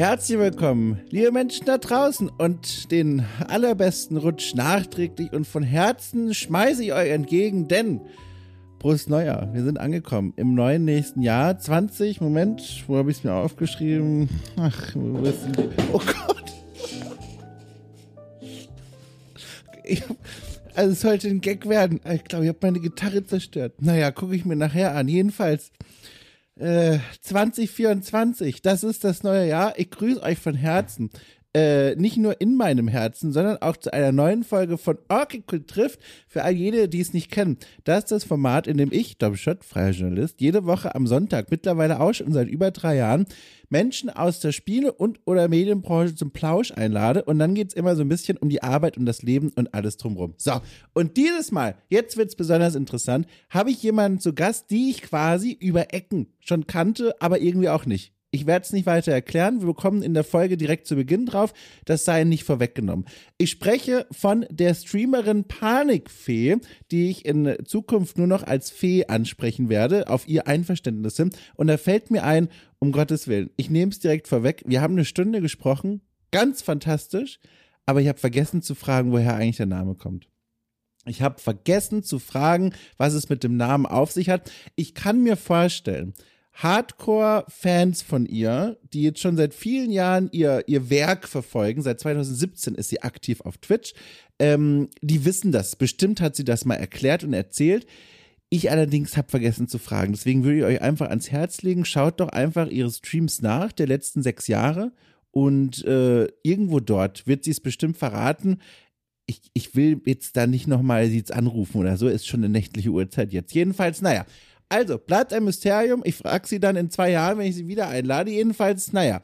Herzlich willkommen, liebe Menschen da draußen und den allerbesten Rutsch nachträglich und von Herzen schmeiße ich euch entgegen, denn Prost Neujahr, wir sind angekommen im neuen nächsten Jahr 20, Moment, wo habe ich es mir aufgeschrieben? Ach, wo ist denn die? Oh Gott! Ich, also es sollte ein Gag werden. Ich glaube, ich habe meine Gitarre zerstört. Naja, gucke ich mir nachher an. Jedenfalls, äh, 2024, das ist das neue Jahr. Ich grüße euch von Herzen. Äh, nicht nur in meinem Herzen, sondern auch zu einer neuen Folge von Orchid trifft. Für all jene, die es nicht kennen. Das ist das Format, in dem ich, Domschott, freier Journalist, jede Woche am Sonntag, mittlerweile auch schon seit über drei Jahren, Menschen aus der Spiele- und oder Medienbranche zum Plausch einlade. Und dann geht's immer so ein bisschen um die Arbeit und das Leben und alles drumherum. So, und dieses Mal, jetzt wird's besonders interessant, habe ich jemanden zu Gast, die ich quasi über Ecken schon kannte, aber irgendwie auch nicht. Ich werde es nicht weiter erklären. Wir kommen in der Folge direkt zu Beginn drauf. Das sei nicht vorweggenommen. Ich spreche von der Streamerin Panikfee, die ich in Zukunft nur noch als Fee ansprechen werde, auf ihr Einverständnis hin. Und da fällt mir ein, um Gottes Willen, ich nehme es direkt vorweg. Wir haben eine Stunde gesprochen. Ganz fantastisch. Aber ich habe vergessen zu fragen, woher eigentlich der Name kommt. Ich habe vergessen zu fragen, was es mit dem Namen auf sich hat. Ich kann mir vorstellen, Hardcore-Fans von ihr, die jetzt schon seit vielen Jahren ihr, ihr Werk verfolgen, seit 2017 ist sie aktiv auf Twitch, ähm, die wissen das. Bestimmt hat sie das mal erklärt und erzählt. Ich allerdings habe vergessen zu fragen. Deswegen würde ich euch einfach ans Herz legen, schaut doch einfach ihre Streams nach der letzten sechs Jahre und äh, irgendwo dort wird sie es bestimmt verraten. Ich, ich will jetzt da nicht nochmal sie jetzt anrufen oder so, ist schon eine nächtliche Uhrzeit jetzt. Jedenfalls, naja, also, bleibt ein Mysterium. Ich frage sie dann in zwei Jahren, wenn ich sie wieder einlade. Jedenfalls, naja,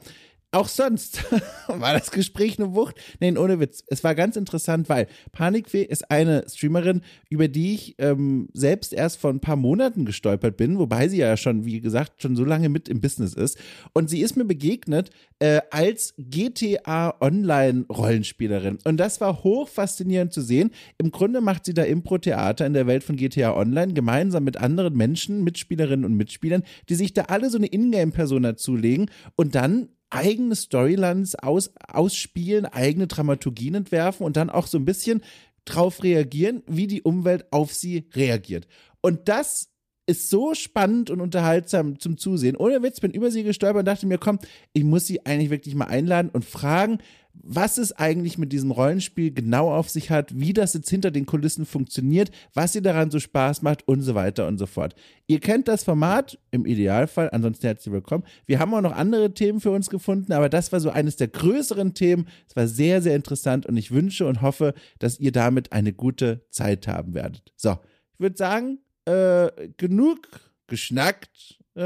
auch sonst war das Gespräch eine Wucht. Nein, ohne Witz. Es war ganz interessant, weil Panikfee ist eine Streamerin, über die ich ähm, selbst erst vor ein paar Monaten gestolpert bin, wobei sie ja schon, wie gesagt, schon so lange mit im Business ist. Und sie ist mir begegnet äh, als GTA Online Rollenspielerin. Und das war hoch faszinierend zu sehen. Im Grunde macht sie da Impro-Theater in der Welt von GTA Online gemeinsam mit anderen Menschen, Mitspielerinnen und Mitspielern, die sich da alle so eine Ingame-Persona zulegen und dann eigene Storylines aus, ausspielen, eigene Dramaturgien entwerfen und dann auch so ein bisschen drauf reagieren, wie die Umwelt auf sie reagiert. Und das ist so spannend und unterhaltsam zum Zusehen. Ohne Witz, bin über sie gestolpert und dachte mir, komm, ich muss sie eigentlich wirklich mal einladen und fragen, was es eigentlich mit diesem Rollenspiel genau auf sich hat, wie das jetzt hinter den Kulissen funktioniert, was ihr daran so Spaß macht und so weiter und so fort. Ihr kennt das Format im Idealfall, ansonsten herzlich willkommen. Wir haben auch noch andere Themen für uns gefunden, aber das war so eines der größeren Themen. Es war sehr, sehr interessant und ich wünsche und hoffe, dass ihr damit eine gute Zeit haben werdet. So, ich würde sagen, äh, genug geschnackt, äh,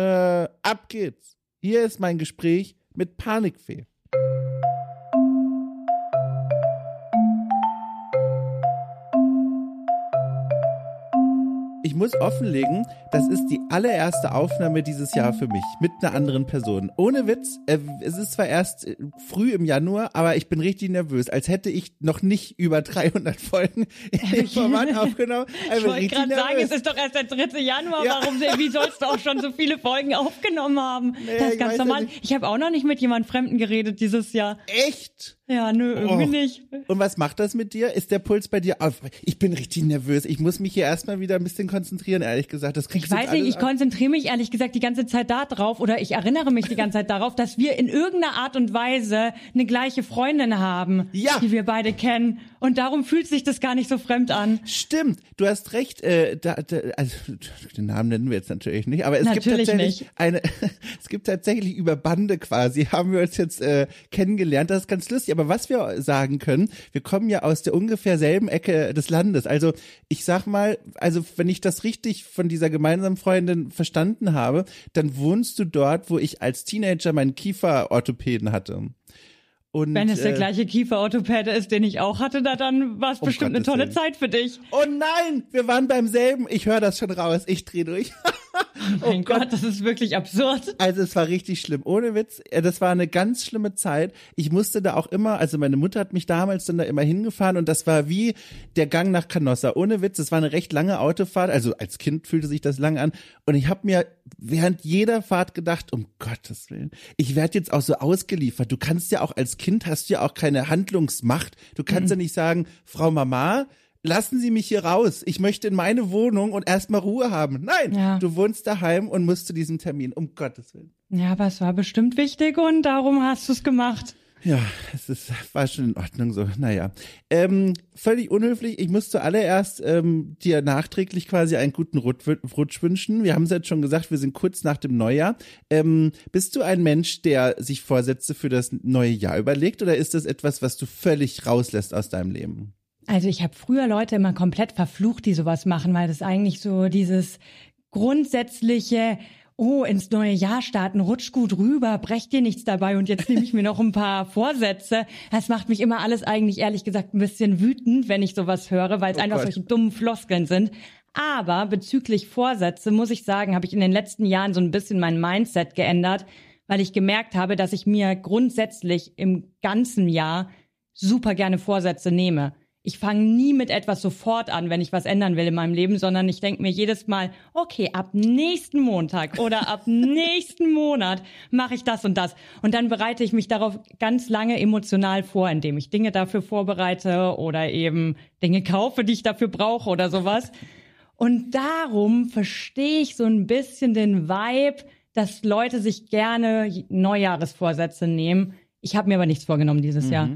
ab geht's. Hier ist mein Gespräch mit Panikfee. Ich muss offenlegen, das ist die allererste Aufnahme dieses Jahr für mich mit einer anderen Person. Ohne Witz, äh, es ist zwar erst äh, früh im Januar, aber ich bin richtig nervös, als hätte ich noch nicht über 300 Folgen im Format aufgenommen. ich wollte gerade sagen, es ist doch erst der 3. Januar, ja. warum, wie sollst du auch schon so viele Folgen aufgenommen haben? Nee, das ist ganz normal. Ja ich habe auch noch nicht mit jemand Fremden geredet dieses Jahr. Echt? Ja, nö, irgendwie oh. nicht. Und was macht das mit dir? Ist der Puls bei dir auf? Ich bin richtig nervös. Ich muss mich hier erstmal wieder ein bisschen konzentrieren, ehrlich gesagt. Das kriegst ich weiß nicht, ich konzentriere mich ehrlich gesagt die ganze Zeit darauf oder ich erinnere mich die ganze Zeit darauf, dass wir in irgendeiner Art und Weise eine gleiche Freundin haben, ja. die wir beide kennen. Und darum fühlt sich das gar nicht so fremd an. Stimmt, du hast recht. Äh, da, da, also den Namen nennen wir jetzt natürlich nicht, aber es natürlich gibt tatsächlich nicht. eine. es gibt tatsächlich über Bande quasi haben wir uns jetzt äh, kennengelernt. Das ist ganz lustig. Aber aber was wir sagen können, wir kommen ja aus der ungefähr selben Ecke des Landes. Also ich sag mal, also wenn ich das richtig von dieser gemeinsamen Freundin verstanden habe, dann wohnst du dort, wo ich als Teenager meinen Kieferorthopäden hatte. Und, Wenn es der äh, gleiche Kieferorthopäde ist, den ich auch hatte, da dann war es um bestimmt Gottes eine tolle Willen. Zeit für dich. Oh nein, wir waren beim selben. Ich höre das schon raus. Ich dreh durch. Oh mein oh Gott, Gott, das ist wirklich absurd. Also es war richtig schlimm. Ohne Witz, das war eine ganz schlimme Zeit. Ich musste da auch immer, also meine Mutter hat mich damals dann da immer hingefahren und das war wie der Gang nach Canossa. Ohne Witz, es war eine recht lange Autofahrt. Also als Kind fühlte sich das lang an. Und ich habe mir während jeder Fahrt gedacht, um Gottes Willen, ich werde jetzt auch so ausgeliefert. Du kannst ja auch als Kind hast du ja auch keine Handlungsmacht. Du kannst mhm. ja nicht sagen, Frau Mama, lassen Sie mich hier raus. Ich möchte in meine Wohnung und erstmal Ruhe haben. Nein, ja. du wohnst daheim und musst zu diesem Termin, um Gottes Willen. Ja, aber es war bestimmt wichtig und darum hast du es gemacht. Ja, es ist, war schon in Ordnung so. Naja. Ähm, völlig unhöflich. Ich muss zuallererst ähm, dir nachträglich quasi einen guten Rutsch, wünschen. Wir haben es jetzt schon gesagt, wir sind kurz nach dem Neujahr. Ähm, bist du ein Mensch, der sich Vorsätze für das neue Jahr überlegt oder ist das etwas, was du völlig rauslässt aus deinem Leben? Also ich habe früher Leute immer komplett verflucht, die sowas machen, weil das eigentlich so dieses grundsätzliche oh, ins neue Jahr starten, rutsch gut rüber, brech dir nichts dabei und jetzt nehme ich mir noch ein paar Vorsätze. Das macht mich immer alles eigentlich ehrlich gesagt ein bisschen wütend, wenn ich sowas höre, weil es oh einfach Gott. solche dummen Floskeln sind. Aber bezüglich Vorsätze muss ich sagen, habe ich in den letzten Jahren so ein bisschen mein Mindset geändert, weil ich gemerkt habe, dass ich mir grundsätzlich im ganzen Jahr super gerne Vorsätze nehme ich fange nie mit etwas sofort an, wenn ich was ändern will in meinem Leben, sondern ich denke mir jedes Mal, okay, ab nächsten Montag oder ab nächsten Monat mache ich das und das. Und dann bereite ich mich darauf ganz lange emotional vor, indem ich Dinge dafür vorbereite oder eben Dinge kaufe, die ich dafür brauche oder sowas. Und darum verstehe ich so ein bisschen den Vibe, dass Leute sich gerne Neujahresvorsätze nehmen. Ich habe mir aber nichts vorgenommen dieses mhm. Jahr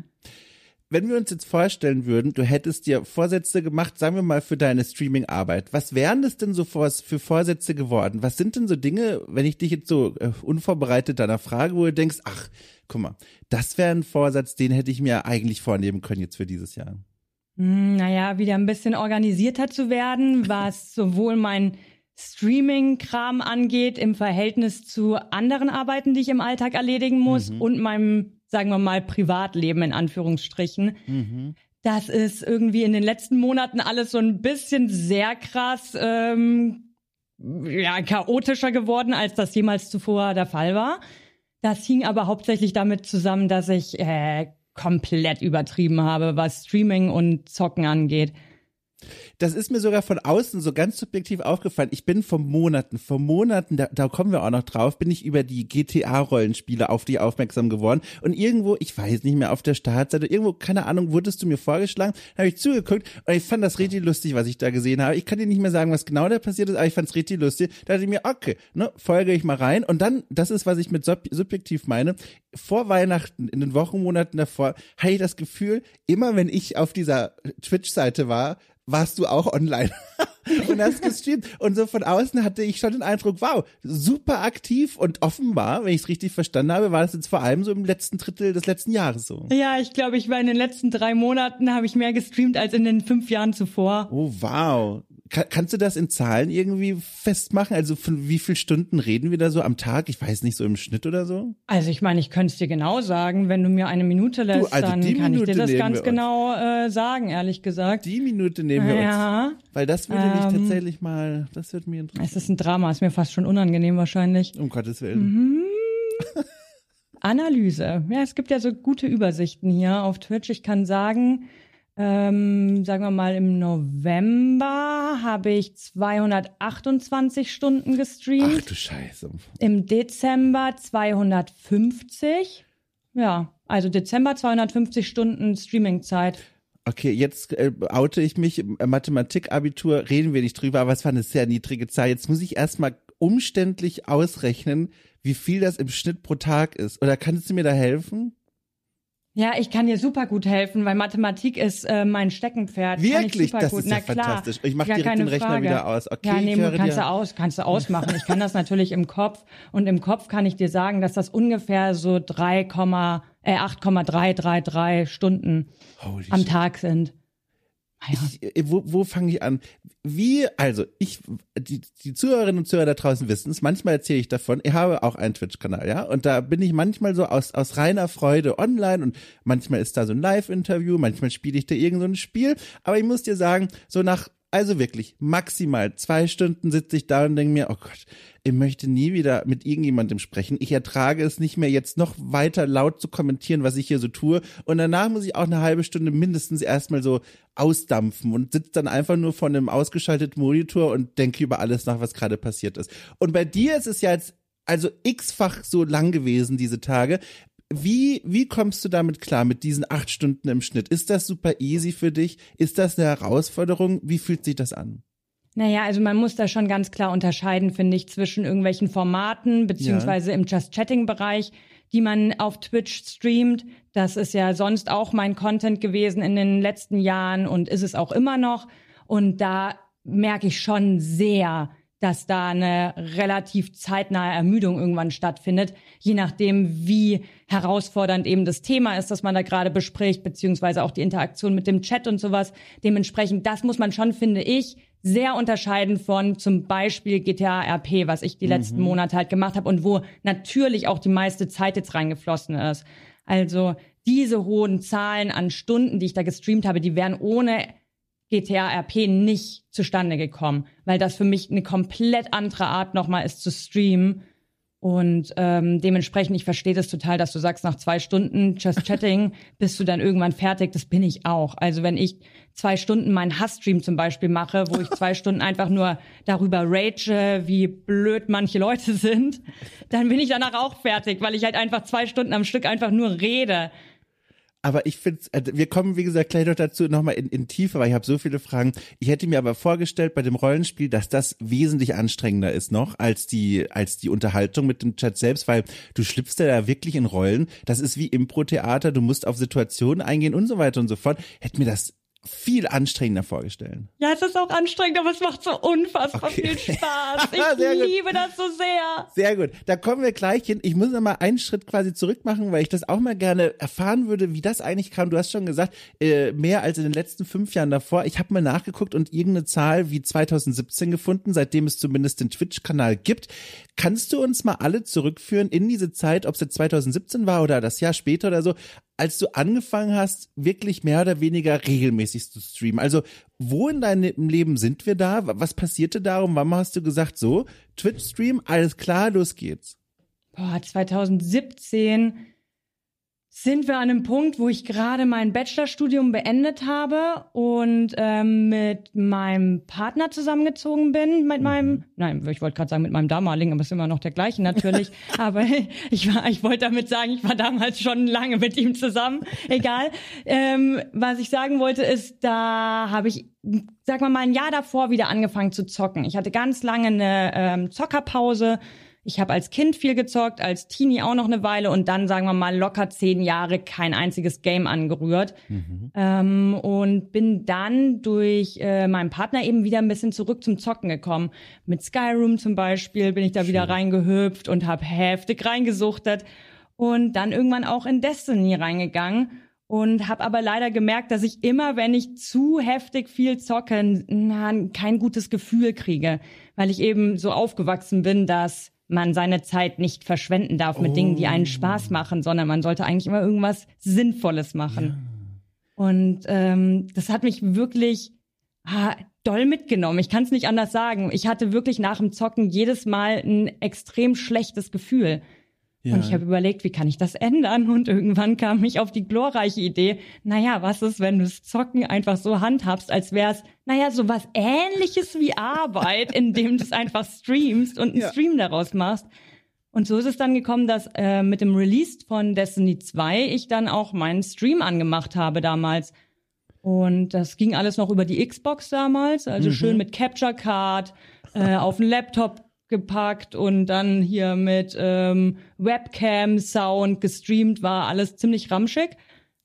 wenn wir uns jetzt vorstellen würden, du hättest dir Vorsätze gemacht, sagen wir mal für deine Streaming-Arbeit, was wären das denn so für, für Vorsätze geworden? Was sind denn so Dinge, wenn ich dich jetzt so äh, unvorbereitet deiner Frage, wo du denkst, ach, guck mal, das wäre ein Vorsatz, den hätte ich mir eigentlich vornehmen können jetzt für dieses Jahr? Hm, naja, wieder ein bisschen organisierter zu werden, was sowohl mein Streaming-Kram angeht im Verhältnis zu anderen Arbeiten, die ich im Alltag erledigen muss mhm. und meinem sagen wir mal, Privatleben in Anführungsstrichen. Mhm. Das ist irgendwie in den letzten Monaten alles so ein bisschen sehr krass, ähm, ja, chaotischer geworden, als das jemals zuvor der Fall war. Das hing aber hauptsächlich damit zusammen, dass ich äh, komplett übertrieben habe, was Streaming und Zocken angeht. Das ist mir sogar von außen so ganz subjektiv aufgefallen. Ich bin vor Monaten, vor Monaten, da, da kommen wir auch noch drauf, bin ich über die GTA-Rollenspiele auf die aufmerksam geworden. Und irgendwo, ich weiß nicht mehr, auf der Startseite, irgendwo, keine Ahnung, wurdest du mir vorgeschlagen, habe ich zugeguckt und ich fand das richtig lustig, was ich da gesehen habe. Ich kann dir nicht mehr sagen, was genau da passiert ist, aber ich fand es richtig lustig. Da dachte ich mir, okay, ne, folge ich mal rein. Und dann, das ist, was ich mit sub subjektiv meine, vor Weihnachten, in den Wochenmonaten davor, hatte ich das Gefühl, immer wenn ich auf dieser Twitch-Seite war, warst du auch online und hast gestreamt. Und so von außen hatte ich schon den Eindruck, wow, super aktiv und offenbar, wenn ich es richtig verstanden habe, war das jetzt vor allem so im letzten Drittel des letzten Jahres so. Ja, ich glaube, ich war in den letzten drei Monaten, habe ich mehr gestreamt als in den fünf Jahren zuvor. Oh, wow. Kann, kannst du das in Zahlen irgendwie festmachen? Also von wie viel Stunden reden wir da so am Tag? Ich weiß nicht, so im Schnitt oder so? Also ich meine, ich könnte es dir genau sagen. Wenn du mir eine Minute lässt, du, also dann kann Minute ich dir das ganz genau äh, sagen, ehrlich gesagt. Die Minute nehmen wir ja. uns. Weil das würde mich ähm, tatsächlich mal, das würde mir interessieren. Es ist ein Drama, ist mir fast schon unangenehm wahrscheinlich. Um Gottes Willen. Mhm. Analyse. Ja, es gibt ja so gute Übersichten hier auf Twitch. Ich kann sagen, ähm, sagen wir mal, im November habe ich 228 Stunden gestreamt. Ach du Scheiße. Im Dezember 250. Ja, also Dezember 250 Stunden Streamingzeit. Okay, jetzt äh, oute ich mich. Mathematikabitur reden wir nicht drüber, aber es war eine sehr niedrige Zahl. Jetzt muss ich erstmal umständlich ausrechnen, wie viel das im Schnitt pro Tag ist. Oder kannst du mir da helfen? Ja, ich kann dir super gut helfen, weil Mathematik ist äh, mein Steckenpferd. Wirklich? das gut. ist ja fantastisch. Ich mache direkt den Rechner Frage. wieder aus. Okay, ja, nee, kannst dir. du aus, kannst du ausmachen. Ich kann das natürlich im Kopf und im Kopf kann ich dir sagen, dass das ungefähr so 3, äh, 8,333 Stunden Holy am. Tag sind. Ja. Ich, äh, wo, wo fange ich an? Wie, also ich, die, die Zuhörerinnen und Zuhörer da draußen wissen es, manchmal erzähle ich davon, ich habe auch einen Twitch-Kanal, ja, und da bin ich manchmal so aus, aus reiner Freude online und manchmal ist da so ein Live-Interview, manchmal spiele ich da irgend so ein Spiel, aber ich muss dir sagen, so nach also wirklich, maximal zwei Stunden sitze ich da und denke mir, oh Gott, ich möchte nie wieder mit irgendjemandem sprechen. Ich ertrage es nicht mehr, jetzt noch weiter laut zu kommentieren, was ich hier so tue. Und danach muss ich auch eine halbe Stunde mindestens erstmal so ausdampfen und sitze dann einfach nur vor einem ausgeschalteten Monitor und denke über alles nach, was gerade passiert ist. Und bei dir ist es ja jetzt also x-fach so lang gewesen, diese Tage. Wie, wie kommst du damit klar, mit diesen acht Stunden im Schnitt? Ist das super easy für dich? Ist das eine Herausforderung? Wie fühlt sich das an? Naja, also man muss da schon ganz klar unterscheiden, finde ich, zwischen irgendwelchen Formaten, beziehungsweise ja. im Just Chatting-Bereich, die man auf Twitch streamt. Das ist ja sonst auch mein Content gewesen in den letzten Jahren und ist es auch immer noch. Und da merke ich schon sehr, dass da eine relativ zeitnahe Ermüdung irgendwann stattfindet, je nachdem, wie herausfordernd eben das Thema ist, das man da gerade bespricht, beziehungsweise auch die Interaktion mit dem Chat und sowas. Dementsprechend, das muss man schon, finde ich, sehr unterscheiden von zum Beispiel GTA RP, was ich die letzten mhm. Monate halt gemacht habe und wo natürlich auch die meiste Zeit jetzt reingeflossen ist. Also diese hohen Zahlen an Stunden, die ich da gestreamt habe, die wären ohne GTA RP nicht zustande gekommen, weil das für mich eine komplett andere Art nochmal ist zu streamen. Und ähm, dementsprechend, ich verstehe das total, dass du sagst, nach zwei Stunden Just Chatting bist du dann irgendwann fertig. Das bin ich auch. Also wenn ich zwei Stunden meinen Hassstream zum Beispiel mache, wo ich zwei Stunden einfach nur darüber rage, wie blöd manche Leute sind, dann bin ich danach auch fertig, weil ich halt einfach zwei Stunden am Stück einfach nur rede aber ich finde, also wir kommen, wie gesagt, gleich noch dazu nochmal in, in Tiefe, weil ich habe so viele Fragen. Ich hätte mir aber vorgestellt bei dem Rollenspiel, dass das wesentlich anstrengender ist noch als die, als die Unterhaltung mit dem Chat selbst, weil du schlüpfst ja da wirklich in Rollen. Das ist wie Impro-Theater, du musst auf Situationen eingehen und so weiter und so fort. Hätte mir das viel anstrengender vorstellen. Ja, es ist auch anstrengend, aber es macht so unfassbar okay. viel Spaß. Ich liebe das so sehr. Sehr gut. Da kommen wir gleich hin. Ich muss noch mal einen Schritt quasi zurück machen, weil ich das auch mal gerne erfahren würde, wie das eigentlich kam. Du hast schon gesagt, äh, mehr als in den letzten fünf Jahren davor. Ich habe mal nachgeguckt und irgendeine Zahl wie 2017 gefunden, seitdem es zumindest den Twitch-Kanal gibt. Kannst du uns mal alle zurückführen in diese Zeit, ob es jetzt 2017 war oder das Jahr später oder so, als du angefangen hast, wirklich mehr oder weniger regelmäßig zu streamen? Also, wo in deinem Leben sind wir da? Was passierte da? Und wann hast du gesagt, so, Twitch-Stream, alles klar, los geht's? Boah, 2017 sind wir an einem Punkt, wo ich gerade mein Bachelorstudium beendet habe und ähm, mit meinem Partner zusammengezogen bin, mit mhm. meinem, nein, ich wollte gerade sagen mit meinem damaligen, aber es ist immer noch der gleiche natürlich. aber ich war, ich wollte damit sagen, ich war damals schon lange mit ihm zusammen. Egal. Ähm, was ich sagen wollte ist, da habe ich sag mal mal ein Jahr davor wieder angefangen zu zocken. Ich hatte ganz lange eine ähm, Zockerpause ich habe als Kind viel gezockt, als Teenie auch noch eine Weile und dann, sagen wir mal, locker zehn Jahre kein einziges Game angerührt. Mhm. Ähm, und bin dann durch äh, meinen Partner eben wieder ein bisschen zurück zum Zocken gekommen. Mit Skyrim zum Beispiel bin ich da Schön. wieder reingehüpft und habe heftig reingesuchtet. Und dann irgendwann auch in Destiny reingegangen und habe aber leider gemerkt, dass ich immer, wenn ich zu heftig viel zocke, na, kein gutes Gefühl kriege, weil ich eben so aufgewachsen bin, dass man seine Zeit nicht verschwenden darf mit oh. Dingen, die einen Spaß machen, sondern man sollte eigentlich immer irgendwas Sinnvolles machen. Ja. Und ähm, das hat mich wirklich ah, doll mitgenommen. Ich kann es nicht anders sagen. Ich hatte wirklich nach dem Zocken jedes Mal ein extrem schlechtes Gefühl. Ja. Und ich habe überlegt, wie kann ich das ändern? Und irgendwann kam ich auf die glorreiche Idee, naja, was ist, wenn du das Zocken einfach so handhabst, als wäre es, naja, so was ähnliches wie Arbeit, indem du es einfach streamst und einen ja. Stream daraus machst. Und so ist es dann gekommen, dass äh, mit dem Release von Destiny 2 ich dann auch meinen Stream angemacht habe damals. Und das ging alles noch über die Xbox damals, also mhm. schön mit Capture Card, äh, auf den Laptop gepackt und dann hier mit ähm, Webcam, Sound gestreamt, war alles ziemlich ramschig.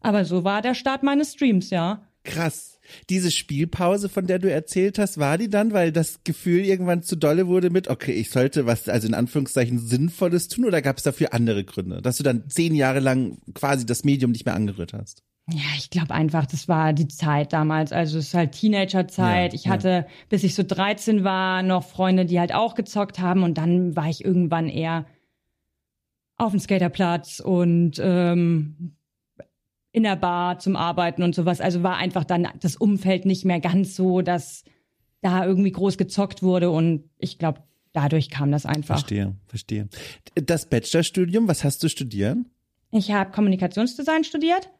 Aber so war der Start meines Streams, ja. Krass. Diese Spielpause, von der du erzählt hast, war die dann, weil das Gefühl irgendwann zu dolle wurde mit, okay, ich sollte was, also in Anführungszeichen Sinnvolles tun oder gab es dafür andere Gründe, dass du dann zehn Jahre lang quasi das Medium nicht mehr angerührt hast? Ja, ich glaube einfach, das war die Zeit damals. Also es ist halt Teenagerzeit. Ja, ich hatte, ja. bis ich so 13 war, noch Freunde, die halt auch gezockt haben und dann war ich irgendwann eher auf dem Skaterplatz und ähm, in der Bar zum Arbeiten und sowas. Also war einfach dann das Umfeld nicht mehr ganz so, dass da irgendwie groß gezockt wurde und ich glaube, dadurch kam das einfach. Verstehe, verstehe. Das Bachelorstudium, was hast du studiert? Ich habe Kommunikationsdesign studiert.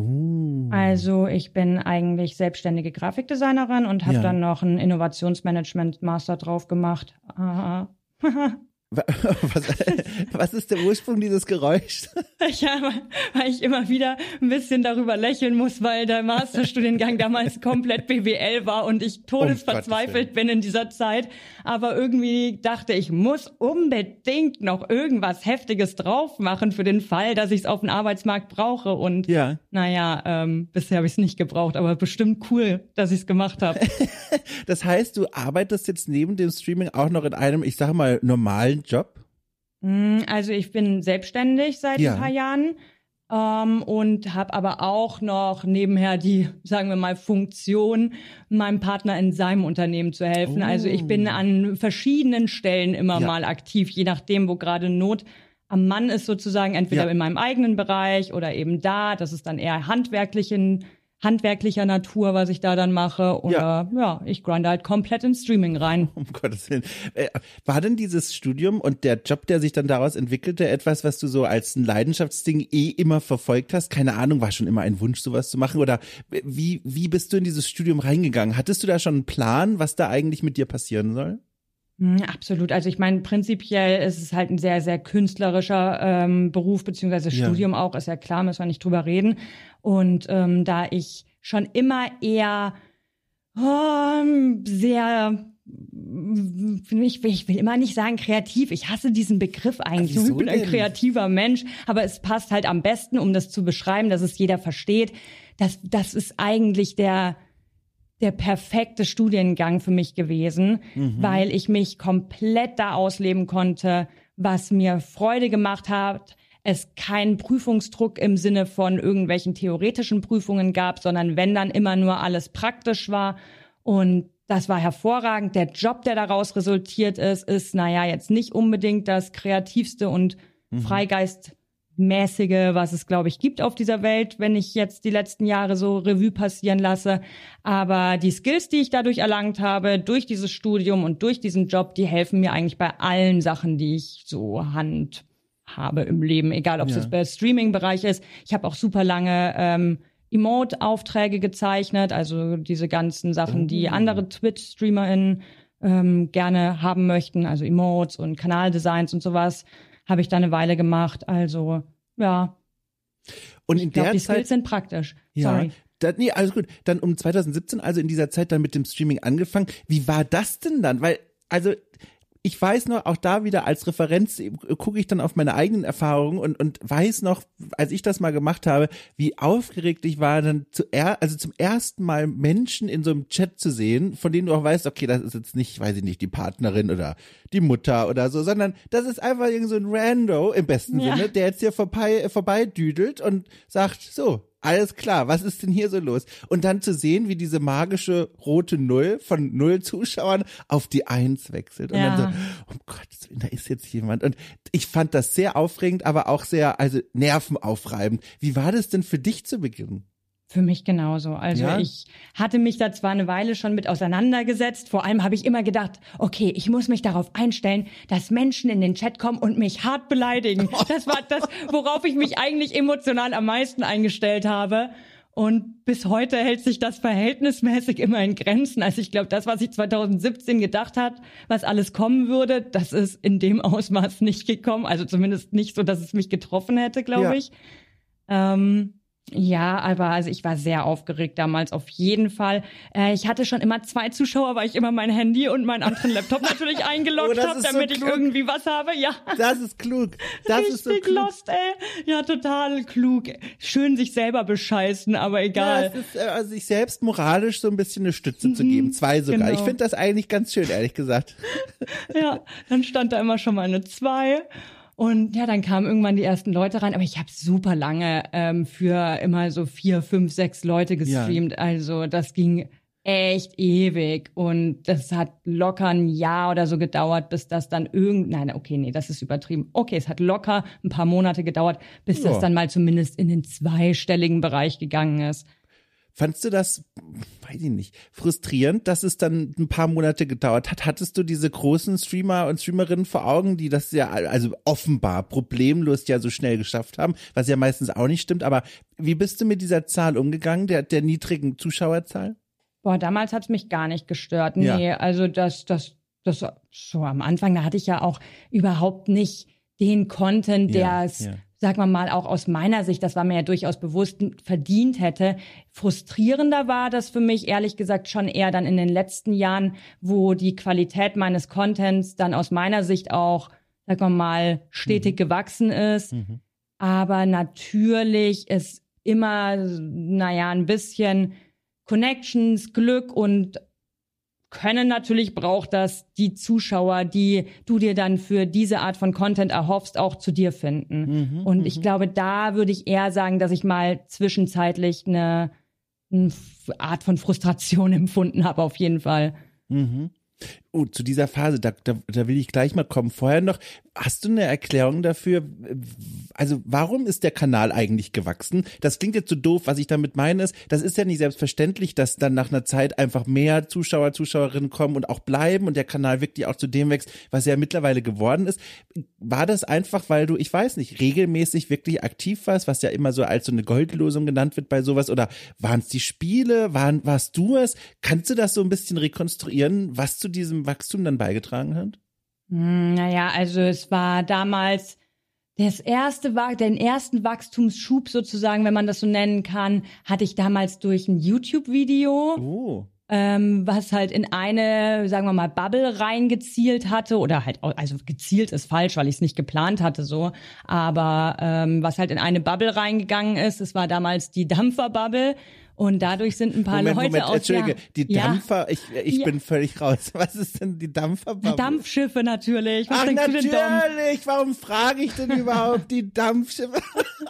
Oh. Also ich bin eigentlich selbstständige Grafikdesignerin und habe ja. dann noch ein Innovationsmanagement Master drauf gemacht. Was, was, ist der Ursprung dieses Geräuschs? Ja, weil ich immer wieder ein bisschen darüber lächeln muss, weil der Masterstudiengang damals komplett BWL war und ich todesverzweifelt um bin in dieser Zeit. Aber irgendwie dachte ich, muss unbedingt noch irgendwas Heftiges drauf machen für den Fall, dass ich es auf dem Arbeitsmarkt brauche. Und ja. naja, ähm, bisher habe ich es nicht gebraucht, aber bestimmt cool, dass ich es gemacht habe. das heißt, du arbeitest jetzt neben dem Streaming auch noch in einem, ich sage mal, normalen Job? Mm, also ich bin selbstständig seit ja. ein paar Jahren ähm, und habe aber auch noch nebenher die, sagen wir mal, Funktion, meinem Partner in seinem Unternehmen zu helfen. Oh. Also ich bin oh. an verschiedenen Stellen immer ja. mal aktiv, je nachdem, wo gerade Not am Mann ist sozusagen, entweder ja. in meinem eigenen Bereich oder eben da. Das ist dann eher handwerklichen handwerklicher Natur, was ich da dann mache. Oder ja, ja ich grinde halt komplett ins Streaming rein. Um Gottes Willen. Äh, war denn dieses Studium und der Job, der sich dann daraus entwickelte, etwas, was du so als ein Leidenschaftsding eh immer verfolgt hast? Keine Ahnung, war schon immer ein Wunsch, sowas zu machen? Oder wie, wie bist du in dieses Studium reingegangen? Hattest du da schon einen Plan, was da eigentlich mit dir passieren soll? Hm, absolut. Also ich meine, prinzipiell ist es halt ein sehr, sehr künstlerischer ähm, Beruf, beziehungsweise Studium ja. auch, ist ja klar, müssen wir nicht drüber reden. Und ähm, da ich schon immer eher oh, sehr ich will, ich will immer nicht sagen kreativ. Ich hasse diesen Begriff eigentlich. ich bin ein kreativer Mensch, aber es passt halt am besten, um das zu beschreiben, dass es jeder versteht. Das, das ist eigentlich der, der perfekte Studiengang für mich gewesen, mhm. weil ich mich komplett da ausleben konnte, was mir Freude gemacht hat, es keinen Prüfungsdruck im Sinne von irgendwelchen theoretischen Prüfungen gab, sondern wenn dann immer nur alles praktisch war. Und das war hervorragend. Der Job, der daraus resultiert ist, ist, naja, jetzt nicht unbedingt das kreativste und mhm. Freigeistmäßige, was es, glaube ich, gibt auf dieser Welt, wenn ich jetzt die letzten Jahre so Revue passieren lasse. Aber die Skills, die ich dadurch erlangt habe, durch dieses Studium und durch diesen Job, die helfen mir eigentlich bei allen Sachen, die ich so hand habe im Leben, egal ob es ja. jetzt bei Streaming-Bereich ist. Ich habe auch super lange ähm, Emote-Aufträge gezeichnet, also diese ganzen Sachen, oh. die andere Twitch-StreamerInnen ähm, gerne haben möchten, also Emotes und Kanaldesigns und sowas, habe ich da eine Weile gemacht. Also ja. Und in ich glaub, der die Zeit, Skills sind praktisch. Ja, Sorry. Da, nee, alles gut. Dann um 2017, also in dieser Zeit dann mit dem Streaming angefangen. Wie war das denn dann? Weil, also ich weiß noch, auch da wieder als Referenz gucke ich dann auf meine eigenen Erfahrungen und, und weiß noch, als ich das mal gemacht habe, wie aufgeregt ich war, dann zuer also zum ersten Mal Menschen in so einem Chat zu sehen, von denen du auch weißt, okay, das ist jetzt nicht, weiß ich nicht, die Partnerin oder die Mutter oder so, sondern das ist einfach irgend so ein Rando im besten ja. Sinne, der jetzt hier vorbei, vorbei düdelt und sagt, so, alles klar, was ist denn hier so los? Und dann zu sehen, wie diese magische rote Null von null Zuschauern auf die Eins wechselt. Und ja. dann so, oh Gott, da ist jetzt jemand. Und ich fand das sehr aufregend, aber auch sehr, also nervenaufreibend. Wie war das denn für dich zu Beginn? Für mich genauso. Also ja? ich hatte mich da zwar eine Weile schon mit auseinandergesetzt. Vor allem habe ich immer gedacht, okay, ich muss mich darauf einstellen, dass Menschen in den Chat kommen und mich hart beleidigen. Das war das, worauf ich mich eigentlich emotional am meisten eingestellt habe. Und bis heute hält sich das verhältnismäßig immer in Grenzen. Also ich glaube, das, was ich 2017 gedacht hat, was alles kommen würde, das ist in dem Ausmaß nicht gekommen. Also zumindest nicht so, dass es mich getroffen hätte, glaube ja. ich. Ähm, ja, aber also ich war sehr aufgeregt damals auf jeden Fall. Äh, ich hatte schon immer zwei Zuschauer, weil ich immer mein Handy und meinen anderen Laptop natürlich eingeloggt oh, habe, damit so ich irgendwie was habe. Ja. Das ist klug. Das Richtig ist so klug. lost, ey. Ja, total klug. Schön sich selber bescheißen, aber egal. Ja, ist, äh, also sich selbst moralisch so ein bisschen eine Stütze mhm, zu geben. Zwei sogar. Genau. Ich finde das eigentlich ganz schön, ehrlich gesagt. ja, dann stand da immer schon mal eine zwei. Und ja, dann kamen irgendwann die ersten Leute rein, aber ich habe super lange ähm, für immer so vier, fünf, sechs Leute gestreamt. Ja. Also das ging echt ewig und das hat locker ein Jahr oder so gedauert, bis das dann irgend, nein, okay, nee, das ist übertrieben. Okay, es hat locker ein paar Monate gedauert, bis ja. das dann mal zumindest in den zweistelligen Bereich gegangen ist. Fandst du das, weiß ich nicht, frustrierend, dass es dann ein paar Monate gedauert hat? Hattest du diese großen Streamer und Streamerinnen vor Augen, die das ja, also offenbar problemlos ja so schnell geschafft haben, was ja meistens auch nicht stimmt, aber wie bist du mit dieser Zahl umgegangen, der, der niedrigen Zuschauerzahl? Boah, damals hat's mich gar nicht gestört. Nee, ja. also das, das, das, so am Anfang, da hatte ich ja auch überhaupt nicht den Content, der es ja, ja sagen wir mal, auch aus meiner Sicht, das war mir ja durchaus bewusst, verdient hätte. Frustrierender war das für mich, ehrlich gesagt, schon eher dann in den letzten Jahren, wo die Qualität meines Contents dann aus meiner Sicht auch, sagen wir mal, stetig mhm. gewachsen ist. Mhm. Aber natürlich ist immer, naja, ein bisschen Connections, Glück und können natürlich braucht das die Zuschauer, die du dir dann für diese Art von Content erhoffst, auch zu dir finden. Mhm, und ich mhm. glaube, da würde ich eher sagen, dass ich mal zwischenzeitlich eine, eine Art von Frustration empfunden habe, auf jeden Fall. Mhm. Oh, zu dieser Phase, da, da, da will ich gleich mal kommen. Vorher noch, hast du eine Erklärung dafür? Also, warum ist der Kanal eigentlich gewachsen? Das klingt jetzt so doof, was ich damit meine ist, das ist ja nicht selbstverständlich, dass dann nach einer Zeit einfach mehr Zuschauer, Zuschauerinnen kommen und auch bleiben und der Kanal wirklich auch zu dem wächst, was er mittlerweile geworden ist. War das einfach, weil du, ich weiß nicht, regelmäßig wirklich aktiv warst, was ja immer so als so eine Goldlosung genannt wird bei sowas? Oder waren es die Spiele? Waren, warst du es? Kannst du das so ein bisschen rekonstruieren, was zu diesem Wachstum dann beigetragen hat? Hm, naja, also es war damals das erste, den ersten Wachstumsschub sozusagen, wenn man das so nennen kann, hatte ich damals durch ein YouTube-Video. Oh. Ähm, was halt in eine, sagen wir mal, Bubble reingezielt hatte oder halt, also gezielt ist falsch, weil ich es nicht geplant hatte so, aber ähm, was halt in eine Bubble reingegangen ist, es war damals die Dampfer-Bubble und dadurch sind ein paar Moment, Leute Moment, aus Entschuldige, die Dampfer, ja. ich, ich ja. bin völlig raus. Was ist denn die Dampferbubble? Dampfschiffe natürlich. Was Ach natürlich, warum frage ich denn überhaupt die Dampfschiffe?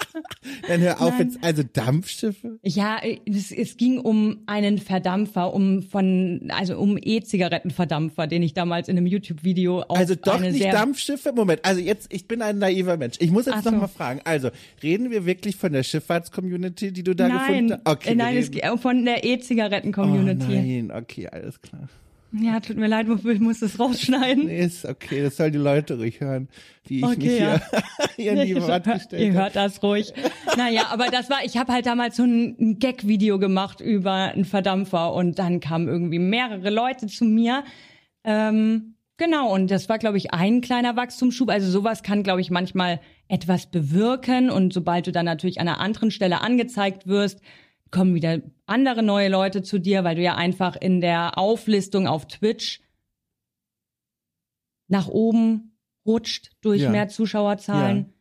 Dann hör auf Nein. jetzt, also Dampfschiffe? Ja, es, es ging um einen Verdampfer, um von, also um E-Zigarettenverdampfer, den ich damals in einem YouTube-Video auch Also doch nicht Dampfschiffe? Moment, also jetzt, ich bin ein naiver Mensch. Ich muss jetzt so. noch mal fragen. Also, reden wir wirklich von der Schifffahrtscommunity, die du da nein, gefunden hast? Okay, nein, es von der E-Zigaretten-Community. Oh nein, okay, alles klar. Ja, tut mir leid, ich muss das rausschneiden. Nee, ist okay, das sollen die Leute ruhig hören, wie ich okay, mich ja. hier, hier in die Wand gestellt Ihr hört das ruhig. naja, aber das war, ich habe halt damals so ein, ein Gag-Video gemacht über einen Verdampfer und dann kamen irgendwie mehrere Leute zu mir. Ähm, genau, und das war, glaube ich, ein kleiner Wachstumsschub. Also sowas kann, glaube ich, manchmal etwas bewirken und sobald du dann natürlich an einer anderen Stelle angezeigt wirst, kommen wieder andere neue Leute zu dir, weil du ja einfach in der Auflistung auf Twitch nach oben rutscht durch ja. mehr Zuschauerzahlen. Ja.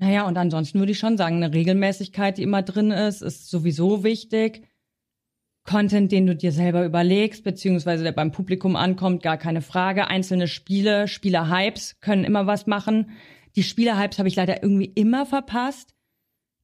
Naja, und ansonsten würde ich schon sagen, eine Regelmäßigkeit, die immer drin ist, ist sowieso wichtig. Content, den du dir selber überlegst, beziehungsweise der beim Publikum ankommt, gar keine Frage. Einzelne Spiele, Spieler-Hypes können immer was machen. Die Spieler-Hypes habe ich leider irgendwie immer verpasst.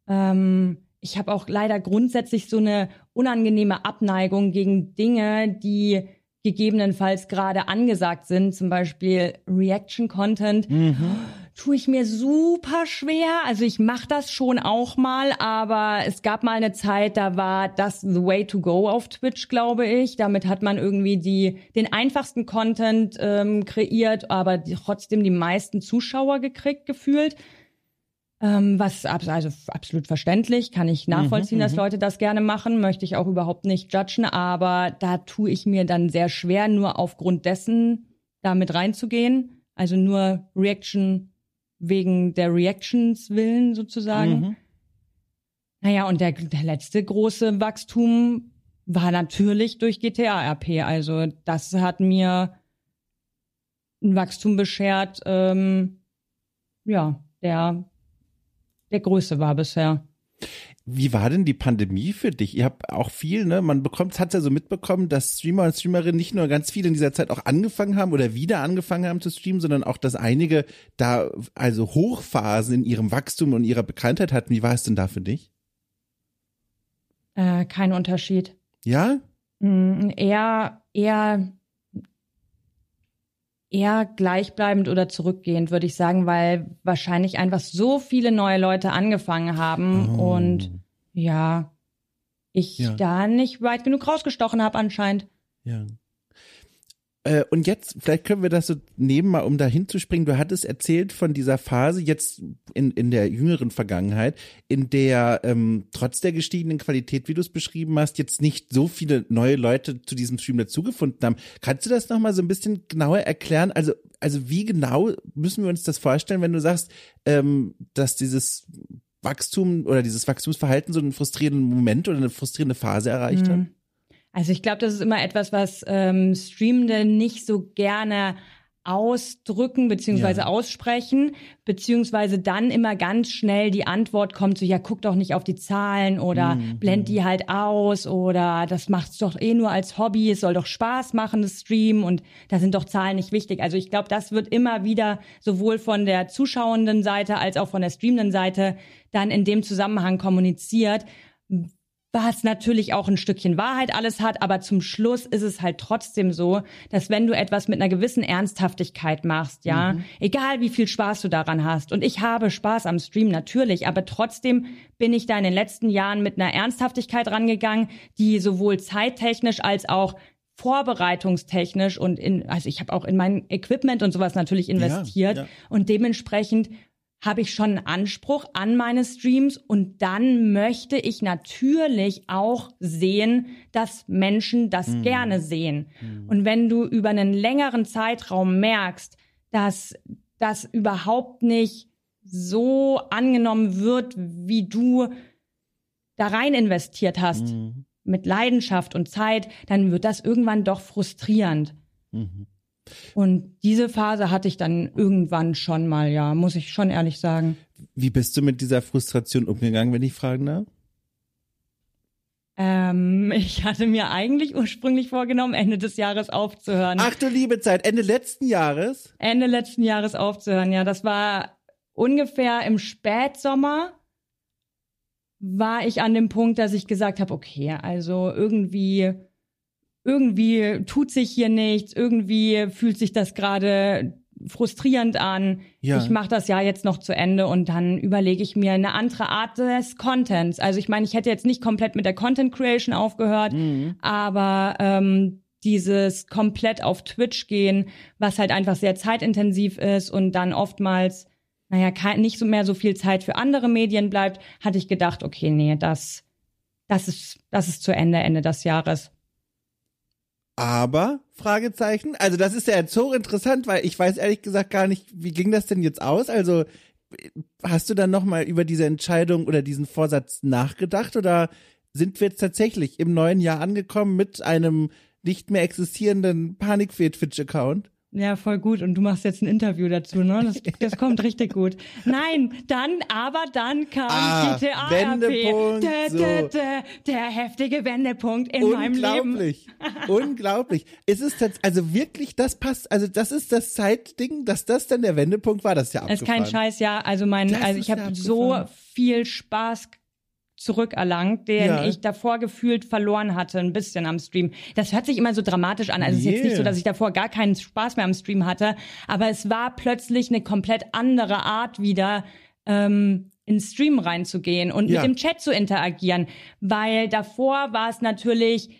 Ähm, ich habe auch leider grundsätzlich so eine unangenehme Abneigung gegen Dinge, die gegebenenfalls gerade angesagt sind, zum Beispiel Reaction-Content. Mhm. Tue ich mir super schwer. Also ich mache das schon auch mal, aber es gab mal eine Zeit, da war das the way to go auf Twitch, glaube ich. Damit hat man irgendwie die den einfachsten Content ähm, kreiert, aber trotzdem die meisten Zuschauer gekriegt gefühlt. Ähm, was also absolut verständlich, kann ich nachvollziehen, mhm, dass mhm. Leute das gerne machen, möchte ich auch überhaupt nicht judgen, aber da tue ich mir dann sehr schwer, nur aufgrund dessen damit reinzugehen. Also nur Reaction wegen der Reactions willen sozusagen. Mhm. Naja, und der, der letzte große Wachstum war natürlich durch GTA RP. Also das hat mir ein Wachstum beschert, ähm, ja, der der größte war bisher. Wie war denn die Pandemie für dich? Ihr habt auch viel, ne? Man bekommt, hat ja so mitbekommen, dass Streamer und Streamerinnen nicht nur ganz viel in dieser Zeit auch angefangen haben oder wieder angefangen haben zu streamen, sondern auch, dass einige da also Hochphasen in ihrem Wachstum und ihrer Bekanntheit hatten. Wie war es denn da für dich? Äh, kein Unterschied. Ja? Mm, eher, eher eher gleichbleibend oder zurückgehend, würde ich sagen, weil wahrscheinlich einfach so viele neue Leute angefangen haben oh. und ja, ich ja. da nicht weit genug rausgestochen habe anscheinend. Ja. Äh, und jetzt, vielleicht können wir das so nehmen, mal um da hinzuspringen. Du hattest erzählt von dieser Phase jetzt in, in der jüngeren Vergangenheit, in der ähm, trotz der gestiegenen Qualität, wie du es beschrieben hast, jetzt nicht so viele neue Leute zu diesem Stream dazugefunden haben. Kannst du das nochmal so ein bisschen genauer erklären? Also, also wie genau müssen wir uns das vorstellen, wenn du sagst, ähm, dass dieses Wachstum oder dieses Wachstumsverhalten so einen frustrierenden Moment oder eine frustrierende Phase erreicht mhm. hat? Also ich glaube, das ist immer etwas, was ähm, Streamende nicht so gerne ausdrücken beziehungsweise ja. aussprechen, beziehungsweise dann immer ganz schnell die Antwort kommt so, ja, guck doch nicht auf die Zahlen oder mhm. blend die halt aus oder das macht's doch eh nur als Hobby, es soll doch Spaß machen, das Stream und da sind doch Zahlen nicht wichtig. Also ich glaube, das wird immer wieder sowohl von der zuschauenden Seite als auch von der streamenden Seite dann in dem Zusammenhang kommuniziert was natürlich auch ein Stückchen Wahrheit alles hat, aber zum Schluss ist es halt trotzdem so, dass wenn du etwas mit einer gewissen Ernsthaftigkeit machst, ja, mhm. egal wie viel Spaß du daran hast, und ich habe Spaß am Stream natürlich, aber trotzdem bin ich da in den letzten Jahren mit einer Ernsthaftigkeit rangegangen, die sowohl zeittechnisch als auch vorbereitungstechnisch und in, also ich habe auch in mein Equipment und sowas natürlich investiert ja, ja. und dementsprechend habe ich schon einen Anspruch an meine Streams und dann möchte ich natürlich auch sehen, dass Menschen das mhm. gerne sehen. Mhm. Und wenn du über einen längeren Zeitraum merkst, dass das überhaupt nicht so angenommen wird, wie du da rein investiert hast, mhm. mit Leidenschaft und Zeit, dann wird das irgendwann doch frustrierend. Mhm. Und diese Phase hatte ich dann irgendwann schon mal, ja, muss ich schon ehrlich sagen. Wie bist du mit dieser Frustration umgegangen, wenn ich fragen darf? Ähm, ich hatte mir eigentlich ursprünglich vorgenommen, Ende des Jahres aufzuhören. Ach du liebe Zeit, Ende letzten Jahres? Ende letzten Jahres aufzuhören, ja. Das war ungefähr im Spätsommer war ich an dem Punkt, dass ich gesagt habe, okay, also irgendwie irgendwie tut sich hier nichts, irgendwie fühlt sich das gerade frustrierend an. Ja. Ich mache das ja jetzt noch zu Ende und dann überlege ich mir eine andere Art des Contents. Also ich meine, ich hätte jetzt nicht komplett mit der Content Creation aufgehört, mhm. aber ähm, dieses komplett auf Twitch gehen, was halt einfach sehr zeitintensiv ist und dann oftmals, naja, nicht so mehr so viel Zeit für andere Medien bleibt, hatte ich gedacht, okay, nee, das, das ist, das ist zu Ende, Ende des Jahres. Aber, Fragezeichen, also das ist ja jetzt so interessant, weil ich weiß ehrlich gesagt gar nicht, wie ging das denn jetzt aus? Also hast du dann nochmal über diese Entscheidung oder diesen Vorsatz nachgedacht oder sind wir jetzt tatsächlich im neuen Jahr angekommen mit einem nicht mehr existierenden Panikfeed-Twitch-Account? Ja, voll gut. Und du machst jetzt ein Interview dazu, ne? Das, das kommt richtig gut. Nein, dann, aber dann kam ah, GTA Wendepunkt, dä, dä, dä, der heftige Wendepunkt in meinem Leben. Unglaublich. Unglaublich. Ist es also wirklich, das passt, also das ist das Zeitding, dass das dann der Wendepunkt war, das ist ja abgefahren. ist kein Scheiß, ja. Also mein, das also ich habe so viel Spaß zurückerlangt, den ja. ich davor gefühlt verloren hatte, ein bisschen am Stream. Das hört sich immer so dramatisch an. Also yeah. es ist jetzt nicht so, dass ich davor gar keinen Spaß mehr am Stream hatte, aber es war plötzlich eine komplett andere Art wieder, ähm, ins Stream reinzugehen und ja. mit dem Chat zu interagieren. Weil davor war es natürlich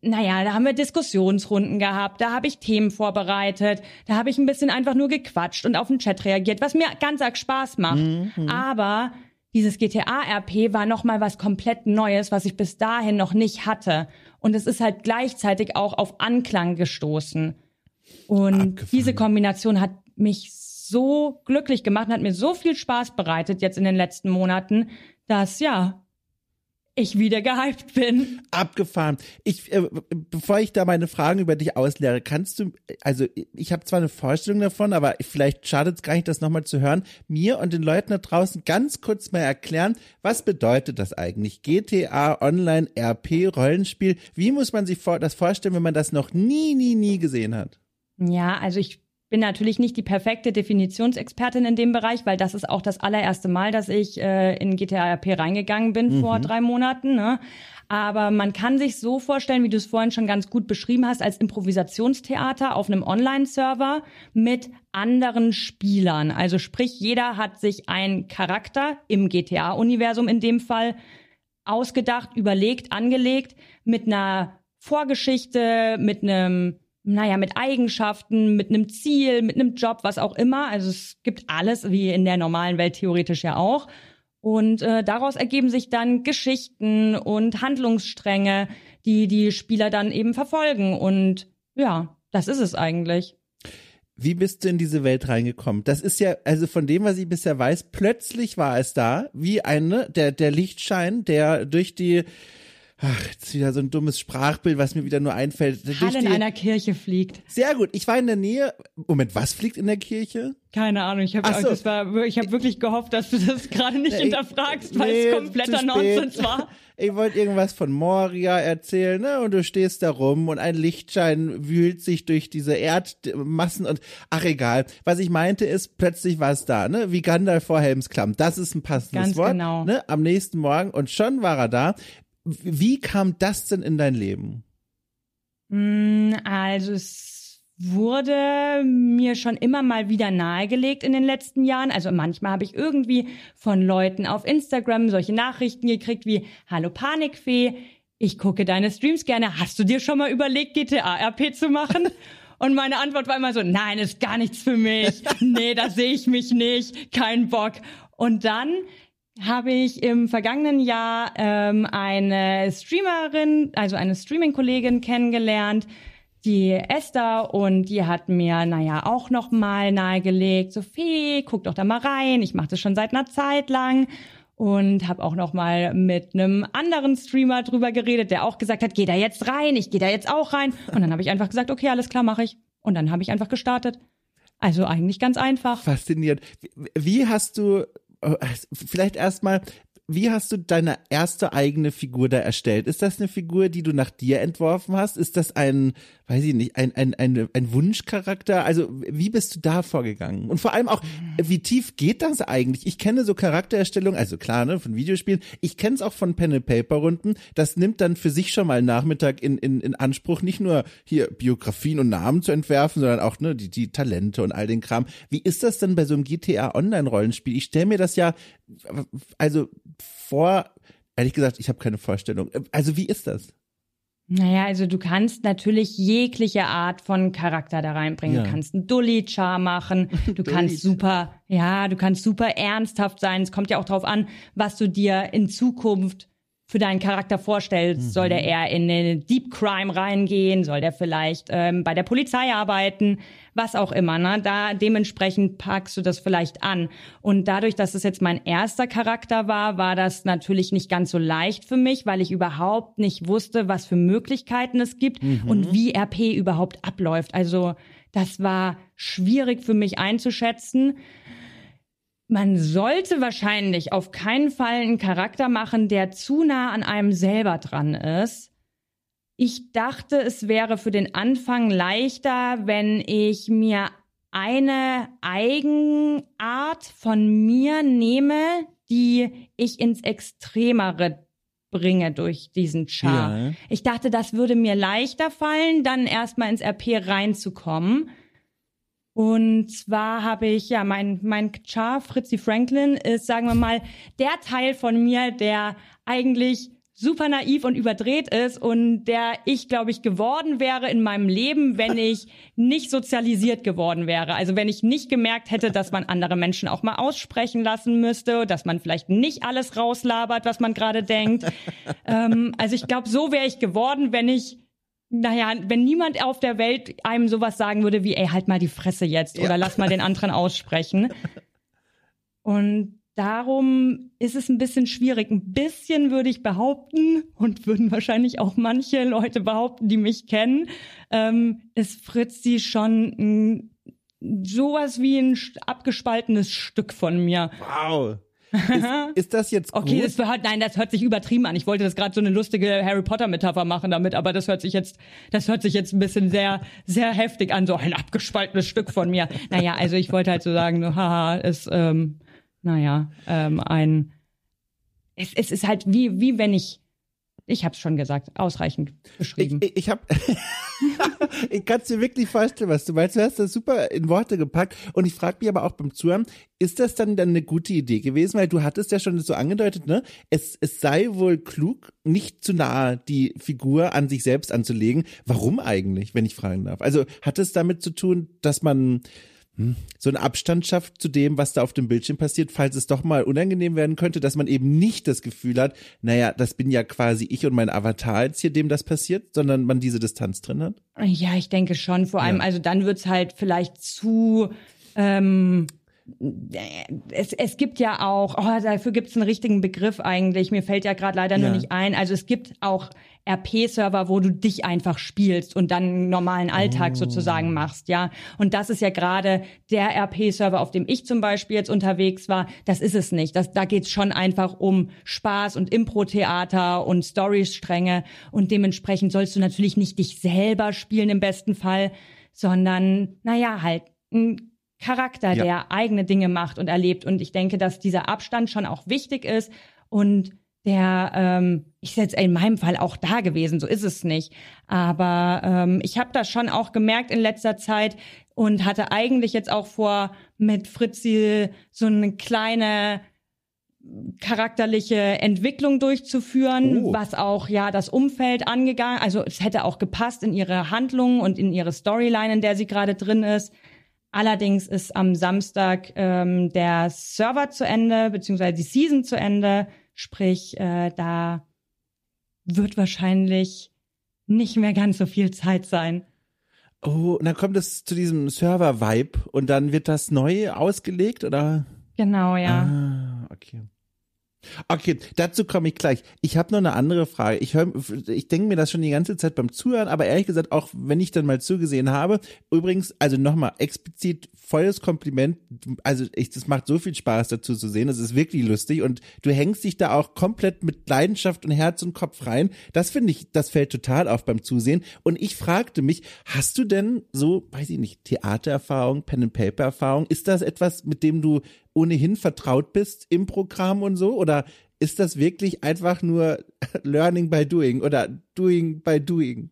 naja, da haben wir Diskussionsrunden gehabt, da habe ich Themen vorbereitet, da habe ich ein bisschen einfach nur gequatscht und auf den Chat reagiert, was mir ganz arg Spaß macht. Mhm. Aber dieses GTA-RP war nochmal was komplett Neues, was ich bis dahin noch nicht hatte. Und es ist halt gleichzeitig auch auf Anklang gestoßen. Und Abgefahren. diese Kombination hat mich so glücklich gemacht und hat mir so viel Spaß bereitet jetzt in den letzten Monaten, dass ja, ich wieder gehypt bin. Abgefahren. Ich, äh, bevor ich da meine Fragen über dich ausleere, kannst du, also ich habe zwar eine Vorstellung davon, aber vielleicht schadet es gar nicht, das nochmal zu hören, mir und den Leuten da draußen ganz kurz mal erklären, was bedeutet das eigentlich? GTA Online RP Rollenspiel. Wie muss man sich vor, das vorstellen, wenn man das noch nie, nie, nie gesehen hat? Ja, also ich bin natürlich nicht die perfekte Definitionsexpertin in dem Bereich, weil das ist auch das allererste Mal, dass ich äh, in GTA RP reingegangen bin mhm. vor drei Monaten. Ne? Aber man kann sich so vorstellen, wie du es vorhin schon ganz gut beschrieben hast, als Improvisationstheater auf einem Online-Server mit anderen Spielern. Also sprich, jeder hat sich einen Charakter im GTA-Universum in dem Fall ausgedacht, überlegt, angelegt mit einer Vorgeschichte, mit einem, naja, mit Eigenschaften, mit einem Ziel, mit einem Job, was auch immer. Also es gibt alles, wie in der normalen Welt theoretisch ja auch. Und äh, daraus ergeben sich dann Geschichten und Handlungsstränge, die die Spieler dann eben verfolgen. Und ja, das ist es eigentlich. Wie bist du in diese Welt reingekommen? Das ist ja, also von dem, was ich bisher weiß, plötzlich war es da, wie eine, der, der Lichtschein, der durch die, Ach, jetzt wieder so ein dummes Sprachbild, was mir wieder nur einfällt. Hall in einer Kirche fliegt. Sehr gut. Ich war in der Nähe. Moment, was fliegt in der Kirche? Keine Ahnung. Ich habe so. das wirklich gehofft, dass du das gerade nicht nee, hinterfragst, weil nee, es kompletter Nonsens war. Ich wollte irgendwas von Moria erzählen, ne? Und du stehst da rum und ein Lichtschein wühlt sich durch diese Erdmassen und ach egal. Was ich meinte ist, plötzlich war es da, ne? Wie Gandalf vor Helmsklamm. Das ist ein passendes Ganz Wort. Genau. Ne? Am nächsten Morgen und schon war er da. Wie kam das denn in dein Leben? Mm, also es wurde mir schon immer mal wieder nahegelegt in den letzten Jahren. Also manchmal habe ich irgendwie von Leuten auf Instagram solche Nachrichten gekriegt wie Hallo Panikfee, ich gucke deine Streams gerne. Hast du dir schon mal überlegt, GTA RP zu machen? Und meine Antwort war immer so, nein, ist gar nichts für mich. Nee, da sehe ich mich nicht. Kein Bock. Und dann habe ich im vergangenen Jahr ähm, eine Streamerin, also eine Streaming-Kollegin kennengelernt, die Esther, und die hat mir, naja, auch noch mal nahegelegt, Sophie, guck doch da mal rein, ich mache das schon seit einer Zeit lang und habe auch noch mal mit einem anderen Streamer drüber geredet, der auch gesagt hat, geh da jetzt rein, ich gehe da jetzt auch rein. Und dann habe ich einfach gesagt, okay, alles klar, mache ich. Und dann habe ich einfach gestartet. Also eigentlich ganz einfach. Faszinierend. Wie hast du vielleicht erstmal, wie hast du deine erste eigene Figur da erstellt? Ist das eine Figur, die du nach dir entworfen hast? Ist das ein, weiß ich nicht, ein, ein, ein, ein Wunschcharakter? Also wie bist du da vorgegangen? Und vor allem auch, wie tief geht das eigentlich? Ich kenne so Charaktererstellung, also klar, ne, von Videospielen. Ich kenne es auch von Pen-and-Paper-Runden. Das nimmt dann für sich schon mal einen Nachmittag in, in, in Anspruch, nicht nur hier Biografien und Namen zu entwerfen, sondern auch ne, die, die Talente und all den Kram. Wie ist das denn bei so einem GTA Online-Rollenspiel? Ich stelle mir das ja, also vor, ehrlich gesagt, ich habe keine Vorstellung. Also wie ist das? Naja, also du kannst natürlich jegliche Art von Charakter da reinbringen. Ja. Du kannst einen Dulli-Char machen, du kannst super, ja, du kannst super ernsthaft sein. Es kommt ja auch darauf an, was du dir in Zukunft für deinen Charakter vorstellst. Mhm. Soll der eher in den Deep Crime reingehen? Soll der vielleicht ähm, bei der Polizei arbeiten? Was auch immer. Ne? Da dementsprechend packst du das vielleicht an. Und dadurch, dass es jetzt mein erster Charakter war, war das natürlich nicht ganz so leicht für mich, weil ich überhaupt nicht wusste, was für Möglichkeiten es gibt mhm. und wie RP überhaupt abläuft. Also das war schwierig für mich einzuschätzen. Man sollte wahrscheinlich auf keinen Fall einen Charakter machen, der zu nah an einem selber dran ist. Ich dachte, es wäre für den Anfang leichter, wenn ich mir eine Eigenart von mir nehme, die ich ins Extremere bringe durch diesen Char. Ja. Ich dachte, das würde mir leichter fallen, dann erstmal ins RP reinzukommen. Und zwar habe ich, ja, mein, mein Char, Fritzi Franklin, ist, sagen wir mal, der Teil von mir, der eigentlich super naiv und überdreht ist und der ich, glaube ich, geworden wäre in meinem Leben, wenn ich nicht sozialisiert geworden wäre. Also wenn ich nicht gemerkt hätte, dass man andere Menschen auch mal aussprechen lassen müsste, dass man vielleicht nicht alles rauslabert, was man gerade denkt. ähm, also ich glaube, so wäre ich geworden, wenn ich naja, wenn niemand auf der Welt einem sowas sagen würde wie, ey, halt mal die Fresse jetzt ja. oder lass mal den anderen aussprechen. Und darum ist es ein bisschen schwierig. Ein bisschen würde ich behaupten und würden wahrscheinlich auch manche Leute behaupten, die mich kennen, ähm, ist Fritzi schon ein, sowas wie ein abgespaltenes Stück von mir. Wow. Ist, ist das jetzt gut? Okay, das hört, nein, das hört sich übertrieben an. Ich wollte das gerade so eine lustige Harry Potter Metapher machen damit, aber das hört sich jetzt, das hört sich jetzt ein bisschen sehr, sehr heftig an, so ein abgespaltenes Stück von mir. Naja, also ich wollte halt so sagen, so, haha, ist, ähm, naja, ähm, ein, es, es ist halt wie, wie wenn ich ich habe es schon gesagt, ausreichend beschrieben. Ich, ich, ich habe ich kann es dir wirklich vorstellen, was du meinst. Du hast das super in Worte gepackt. Und ich frage mich aber auch beim Zuhören, ist das dann dann eine gute Idee gewesen? Weil du hattest ja schon so angedeutet, ne? Es, es sei wohl klug, nicht zu nahe die Figur an sich selbst anzulegen. Warum eigentlich, wenn ich fragen darf? Also hat es damit zu tun, dass man hm, so einen Abstand schafft zu dem, was da auf dem Bildschirm passiert, falls es doch mal unangenehm werden könnte, dass man eben nicht das Gefühl hat, naja, das bin ja quasi ich und mein Avatar jetzt hier, dem das passiert, sondern man diese Distanz drin hat? Ja, ich denke schon. Vor allem, ja. also dann wird's halt vielleicht zu ähm, es, es gibt ja auch, oh, dafür gibt es einen richtigen Begriff eigentlich. Mir fällt ja gerade leider ja. nur nicht ein. Also es gibt auch RP-Server, wo du dich einfach spielst und dann einen normalen Alltag oh. sozusagen machst, ja. Und das ist ja gerade der RP-Server, auf dem ich zum Beispiel jetzt unterwegs war. Das ist es nicht. Das, da geht's schon einfach um Spaß und Impro-Theater und Storystränge und dementsprechend sollst du natürlich nicht dich selber spielen im besten Fall, sondern naja, halt ein Charakter, ja. der eigene Dinge macht und erlebt. Und ich denke, dass dieser Abstand schon auch wichtig ist und der, ähm, ich jetzt in meinem Fall auch da gewesen, so ist es nicht. Aber ähm, ich habe das schon auch gemerkt in letzter Zeit und hatte eigentlich jetzt auch vor, mit Fritzi so eine kleine charakterliche Entwicklung durchzuführen, oh. was auch ja das Umfeld angegangen, also es hätte auch gepasst in ihre Handlungen und in ihre Storyline, in der sie gerade drin ist. Allerdings ist am Samstag ähm, der Server zu Ende, beziehungsweise die Season zu Ende. Sprich, äh, da wird wahrscheinlich nicht mehr ganz so viel Zeit sein. Oh, und dann kommt es zu diesem Server-Vibe und dann wird das neu ausgelegt, oder? Genau, ja. Ah, okay. Okay, dazu komme ich gleich. Ich habe noch eine andere Frage. Ich hör, ich denke mir das schon die ganze Zeit beim Zuhören, aber ehrlich gesagt, auch wenn ich dann mal zugesehen habe, übrigens, also nochmal explizit volles Kompliment. Also ich, das macht so viel Spaß dazu zu sehen. Das ist wirklich lustig und du hängst dich da auch komplett mit Leidenschaft und Herz und Kopf rein. Das finde ich, das fällt total auf beim Zusehen. Und ich fragte mich, hast du denn so, weiß ich nicht, Theatererfahrung, Pen and Paper Erfahrung? Ist das etwas, mit dem du ohnehin vertraut bist im Programm und so? Oder ist das wirklich einfach nur Learning by Doing oder Doing by Doing?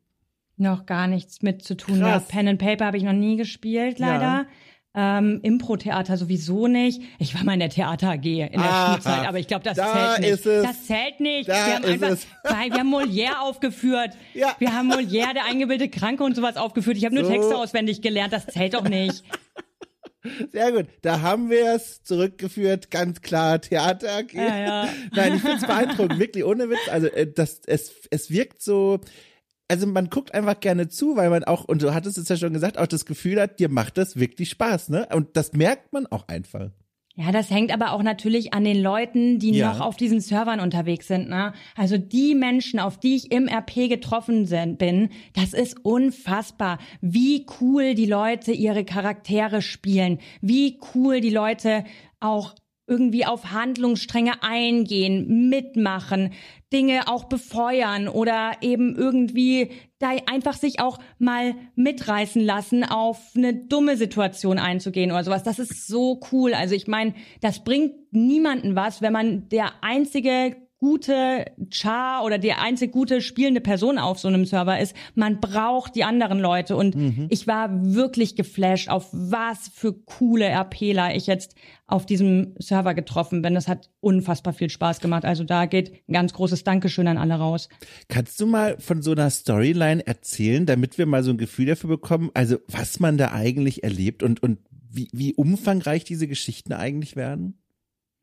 Noch gar nichts mit zu tun. Ja, Pen and Paper habe ich noch nie gespielt, leider. Ja. Ähm, Impro-Theater sowieso nicht. Ich war mal in der Theater AG in der Aha, Schulzeit, aber ich glaube, das da zählt nicht. Das zählt nicht. Da wir haben einfach, weil wir haben Molière aufgeführt. Ja. Wir haben Molière, der eingebildete Kranke und sowas aufgeführt. Ich habe nur so. Texte auswendig gelernt. Das zählt doch nicht. Sehr gut. Da haben wir es zurückgeführt, ganz klar Theater. Ja, ja. Nein, ich finde es beeindruckend, wirklich ohne Witz. Also äh, das, es, es wirkt so. Also man guckt einfach gerne zu, weil man auch, und du hattest es ja schon gesagt, auch das Gefühl hat, dir macht das wirklich Spaß, ne? Und das merkt man auch einfach. Ja, das hängt aber auch natürlich an den Leuten, die ja. noch auf diesen Servern unterwegs sind. Ne? Also die Menschen, auf die ich im RP getroffen sind, bin, das ist unfassbar, wie cool die Leute ihre Charaktere spielen, wie cool die Leute auch irgendwie auf Handlungsstränge eingehen, mitmachen, Dinge auch befeuern oder eben irgendwie da einfach sich auch mal mitreißen lassen, auf eine dumme Situation einzugehen oder sowas. Das ist so cool. Also ich meine, das bringt niemanden was, wenn man der einzige gute Char oder die einzig gute spielende Person auf so einem Server ist. Man braucht die anderen Leute und mhm. ich war wirklich geflasht, auf was für coole RPler ich jetzt auf diesem Server getroffen bin. Das hat unfassbar viel Spaß gemacht. Also da geht ein ganz großes Dankeschön an alle raus. Kannst du mal von so einer Storyline erzählen, damit wir mal so ein Gefühl dafür bekommen, also was man da eigentlich erlebt und, und wie, wie umfangreich diese Geschichten eigentlich werden?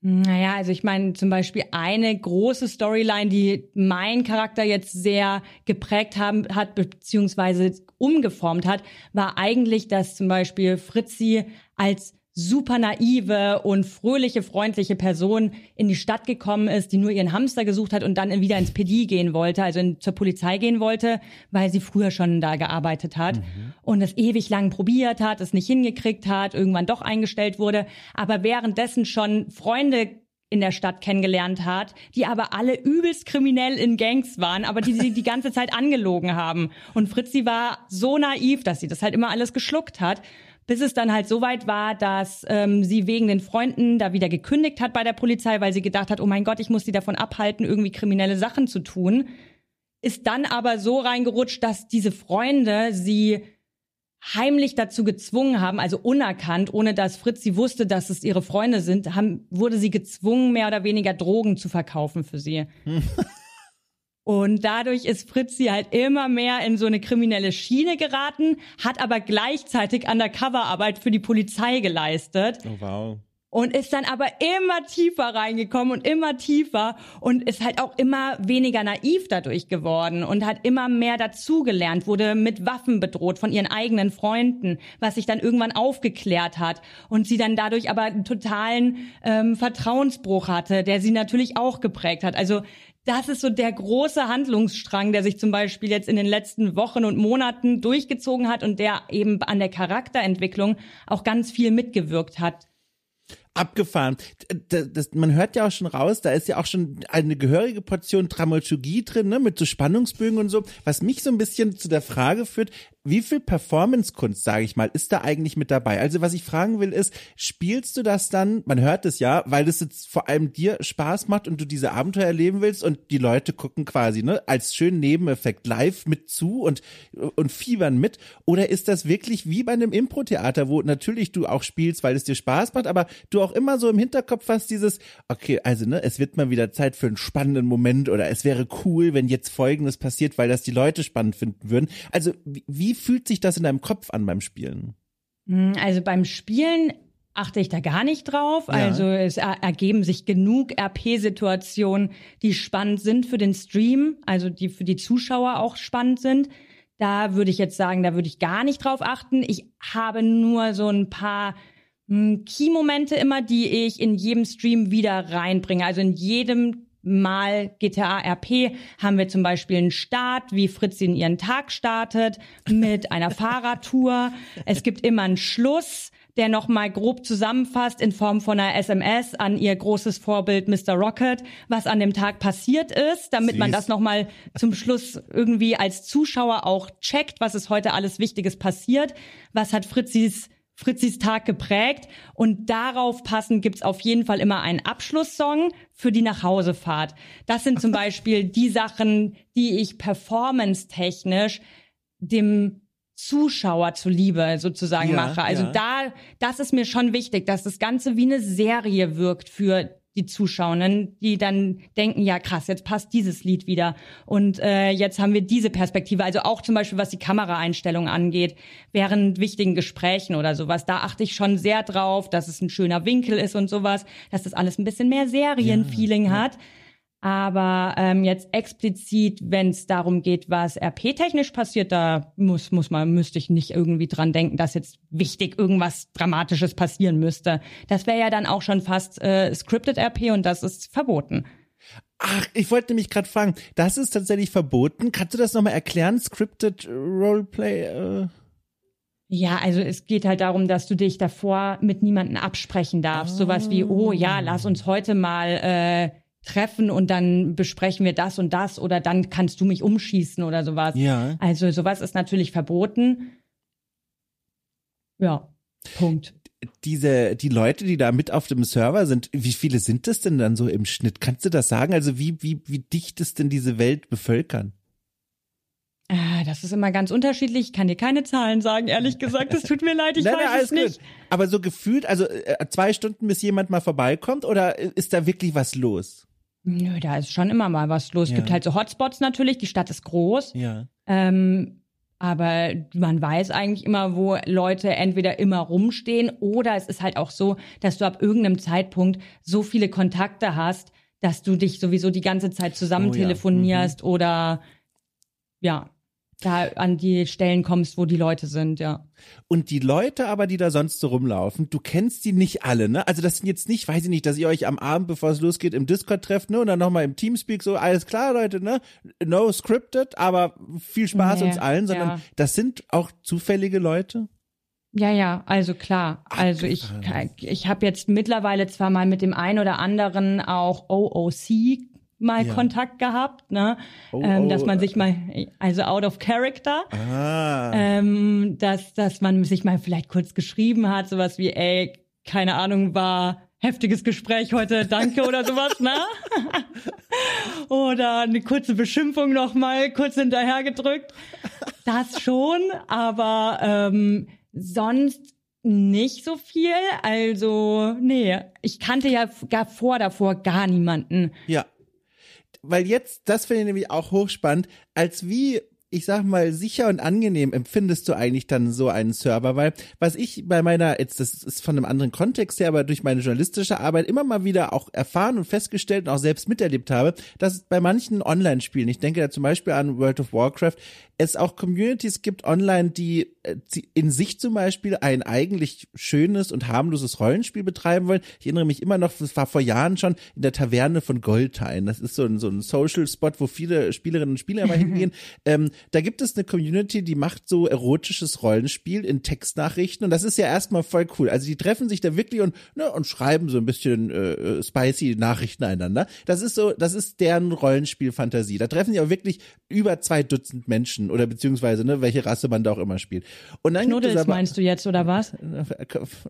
Naja, also ich meine zum Beispiel eine große Storyline, die mein Charakter jetzt sehr geprägt haben, hat, beziehungsweise umgeformt hat, war eigentlich, dass zum Beispiel Fritzi als super naive und fröhliche, freundliche Person in die Stadt gekommen ist, die nur ihren Hamster gesucht hat und dann wieder ins PD gehen wollte, also in, zur Polizei gehen wollte, weil sie früher schon da gearbeitet hat mhm. und es ewig lang probiert hat, es nicht hingekriegt hat, irgendwann doch eingestellt wurde, aber währenddessen schon Freunde in der Stadt kennengelernt hat, die aber alle übelst kriminell in Gangs waren, aber die sie die ganze Zeit angelogen haben. Und Fritzi war so naiv, dass sie das halt immer alles geschluckt hat bis es dann halt so weit war, dass ähm, sie wegen den Freunden da wieder gekündigt hat bei der Polizei, weil sie gedacht hat, oh mein Gott, ich muss sie davon abhalten, irgendwie kriminelle Sachen zu tun ist dann aber so reingerutscht, dass diese Freunde sie heimlich dazu gezwungen haben, also unerkannt, ohne dass Fritz sie wusste, dass es ihre Freunde sind, haben, wurde sie gezwungen, mehr oder weniger Drogen zu verkaufen für sie. Und dadurch ist Fritzi halt immer mehr in so eine kriminelle Schiene geraten, hat aber gleichzeitig Undercover-Arbeit für die Polizei geleistet. Oh wow und ist dann aber immer tiefer reingekommen und immer tiefer und ist halt auch immer weniger naiv dadurch geworden und hat immer mehr dazugelernt, wurde mit Waffen bedroht von ihren eigenen Freunden, was sich dann irgendwann aufgeklärt hat und sie dann dadurch aber einen totalen ähm, Vertrauensbruch hatte, der sie natürlich auch geprägt hat. Also das ist so der große Handlungsstrang, der sich zum Beispiel jetzt in den letzten Wochen und Monaten durchgezogen hat und der eben an der Charakterentwicklung auch ganz viel mitgewirkt hat abgefahren. Das, das, man hört ja auch schon raus, da ist ja auch schon eine gehörige Portion Dramaturgie drin, ne, mit so Spannungsbögen und so, was mich so ein bisschen zu der Frage führt, wie viel Performance-Kunst, sage ich mal, ist da eigentlich mit dabei? Also was ich fragen will ist, spielst du das dann, man hört es ja, weil das jetzt vor allem dir Spaß macht und du diese Abenteuer erleben willst und die Leute gucken quasi, ne, als schönen Nebeneffekt live mit zu und, und fiebern mit? Oder ist das wirklich wie bei einem Impro-Theater, wo natürlich du auch spielst, weil es dir Spaß macht, aber du auch immer so im Hinterkopf hast dieses, okay, also ne, es wird mal wieder Zeit für einen spannenden Moment oder es wäre cool, wenn jetzt Folgendes passiert, weil das die Leute spannend finden würden. Also wie fühlt sich das in deinem Kopf an beim Spielen? Hm, also beim Spielen achte ich da gar nicht drauf. Ja. Also es ergeben sich genug RP-Situationen, die spannend sind für den Stream, also die für die Zuschauer auch spannend sind. Da würde ich jetzt sagen, da würde ich gar nicht drauf achten. Ich habe nur so ein paar Key-Momente immer, die ich in jedem Stream wieder reinbringe. Also in jedem mal GTA RP haben wir zum Beispiel einen Start, wie Fritz in ihren Tag startet, mit einer Fahrradtour. Es gibt immer einen Schluss, der nochmal grob zusammenfasst in Form von einer SMS an ihr großes Vorbild Mr. Rocket, was an dem Tag passiert ist, damit Süß. man das nochmal zum Schluss irgendwie als Zuschauer auch checkt, was ist heute alles Wichtiges passiert, was hat Fritzis Fritzis Tag geprägt und darauf passend gibt's auf jeden Fall immer einen Abschlusssong für die Nachhausefahrt. Das sind zum Beispiel die Sachen, die ich performance-technisch dem Zuschauer zuliebe sozusagen ja, mache. Also ja. da, das ist mir schon wichtig, dass das Ganze wie eine Serie wirkt für die Zuschauenden, die dann denken, ja krass, jetzt passt dieses Lied wieder und äh, jetzt haben wir diese Perspektive. Also auch zum Beispiel, was die Kameraeinstellung angeht, während wichtigen Gesprächen oder sowas, da achte ich schon sehr drauf, dass es ein schöner Winkel ist und sowas, dass das alles ein bisschen mehr Serienfeeling ja, ja. hat. Aber ähm, jetzt explizit, wenn es darum geht, was RP-technisch passiert, da muss, muss man, müsste ich nicht irgendwie dran denken, dass jetzt wichtig irgendwas Dramatisches passieren müsste. Das wäre ja dann auch schon fast äh, Scripted RP und das ist verboten. Ach, ich wollte nämlich gerade fragen, das ist tatsächlich verboten. Kannst du das nochmal erklären? Scripted Roleplay? Äh ja, also es geht halt darum, dass du dich davor mit niemandem absprechen darfst. Oh. Sowas wie, oh ja, lass uns heute mal äh, treffen und dann besprechen wir das und das oder dann kannst du mich umschießen oder sowas. Ja. Also sowas ist natürlich verboten. Ja, Punkt. Diese, die Leute, die da mit auf dem Server sind, wie viele sind das denn dann so im Schnitt? Kannst du das sagen? Also wie, wie, wie dicht ist denn diese Welt bevölkern? Ah, das ist immer ganz unterschiedlich. Ich kann dir keine Zahlen sagen, ehrlich gesagt. Es tut mir leid, ich nein, weiß nein, es nicht. Gut. Aber so gefühlt, also äh, zwei Stunden, bis jemand mal vorbeikommt, oder ist da wirklich was los? Nö, da ist schon immer mal was los. Es gibt halt so Hotspots natürlich, die Stadt ist groß. Ja. Ähm, aber man weiß eigentlich immer, wo Leute entweder immer rumstehen oder es ist halt auch so, dass du ab irgendeinem Zeitpunkt so viele Kontakte hast, dass du dich sowieso die ganze Zeit zusammen oh, telefonierst ja. mhm. oder ja, da an die Stellen kommst, wo die Leute sind, ja. Und die Leute aber, die da sonst so rumlaufen, du kennst die nicht alle, ne? Also das sind jetzt nicht, weiß ich nicht, dass ihr euch am Abend, bevor es losgeht, im Discord trefft, ne? Und dann nochmal im Teamspeak so, alles klar, Leute, ne? No scripted, aber viel Spaß nee, uns allen, sondern ja. das sind auch zufällige Leute? Ja, ja, also klar. Also ich, ich habe jetzt mittlerweile zwar mal mit dem einen oder anderen auch OOC mal ja. Kontakt gehabt, ne? Oh, ähm, oh. dass man sich mal, also out of character, ah. ähm, dass, dass man sich mal vielleicht kurz geschrieben hat, sowas wie, ey, keine Ahnung, war heftiges Gespräch heute, danke oder sowas, ne? oder eine kurze Beschimpfung nochmal kurz hinterhergedrückt. Das schon, aber ähm, sonst nicht so viel. Also, nee, ich kannte ja gar vor davor gar niemanden. Ja. Weil jetzt, das finde ich nämlich auch hochspannend, als wie ich sag mal, sicher und angenehm empfindest du eigentlich dann so einen Server? Weil was ich bei meiner, jetzt das ist von einem anderen Kontext her, aber durch meine journalistische Arbeit immer mal wieder auch erfahren und festgestellt und auch selbst miterlebt habe, dass bei manchen Online-Spielen, ich denke da zum Beispiel an World of Warcraft, es auch Communities gibt online, die äh, in sich zum Beispiel ein eigentlich schönes und harmloses Rollenspiel betreiben wollen. Ich erinnere mich immer noch, das war vor Jahren schon in der Taverne von Goldhain. Das ist so ein, so ein Social-Spot, wo viele Spielerinnen und Spieler immer hingehen. Ähm, da gibt es eine Community, die macht so erotisches Rollenspiel in Textnachrichten und das ist ja erstmal voll cool. Also die treffen sich da wirklich und, ne, und schreiben so ein bisschen äh, spicy Nachrichten einander. Das ist so, das ist deren Rollenspielfantasie. Da treffen sich auch wirklich über zwei Dutzend Menschen oder beziehungsweise, ne, welche Rasse man da auch immer spielt. Und dann Knuddels aber, meinst du jetzt, oder was?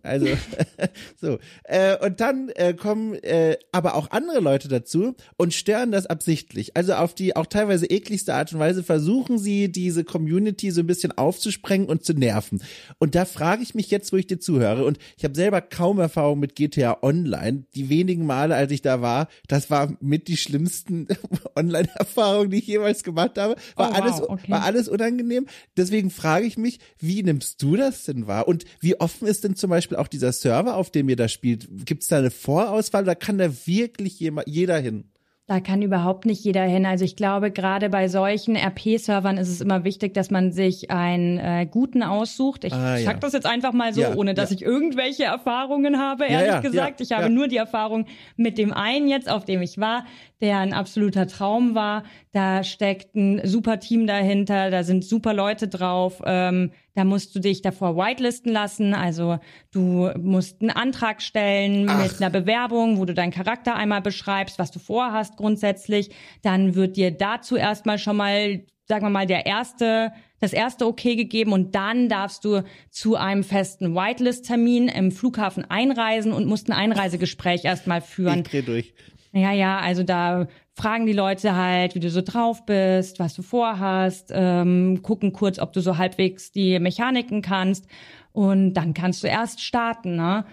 Also, so. Äh, und dann äh, kommen äh, aber auch andere Leute dazu und stören das absichtlich. Also auf die auch teilweise ekligste Art und Weise versuchen sie, diese Community so ein bisschen aufzusprengen und zu nerven. Und da frage ich mich jetzt, wo ich dir zuhöre, und ich habe selber kaum Erfahrung mit GTA Online. Die wenigen Male, als ich da war, das war mit die schlimmsten Online-Erfahrungen, die ich jemals gemacht habe. War oh, wow, alles, okay. war alles unangenehm. Deswegen frage ich mich, wie nimmst du das denn wahr? Und wie offen ist denn zum Beispiel auch dieser Server, auf dem ihr da spielt? Gibt es da eine Vorauswahl oder kann da wirklich jeder hin? Da kann überhaupt nicht jeder hin. Also ich glaube, gerade bei solchen RP-Servern ist es immer wichtig, dass man sich einen äh, guten aussucht. Ich ah, ja. sag das jetzt einfach mal so, ja, ohne dass ja. ich irgendwelche Erfahrungen habe, ehrlich gesagt. ich habe nur die Erfahrung mit dem einen jetzt, auf dem ich war, der ein absoluter Traum war. Da steckt ein super Team dahinter, da sind super Leute drauf. Ähm, da musst du dich davor whitelisten lassen. Also du musst einen Antrag stellen Ach. mit einer Bewerbung, wo du deinen Charakter einmal beschreibst, was du vorhast grundsätzlich. Dann wird dir dazu erstmal schon mal, sagen wir mal, der erste das erste Okay gegeben und dann darfst du zu einem festen Whitelist-Termin im Flughafen einreisen und musst ein Einreisegespräch erstmal führen. Ich dreh durch. Ja, ja, also da fragen die Leute halt, wie du so drauf bist, was du vorhast, ähm, gucken kurz, ob du so halbwegs die Mechaniken kannst und dann kannst du erst starten, ne?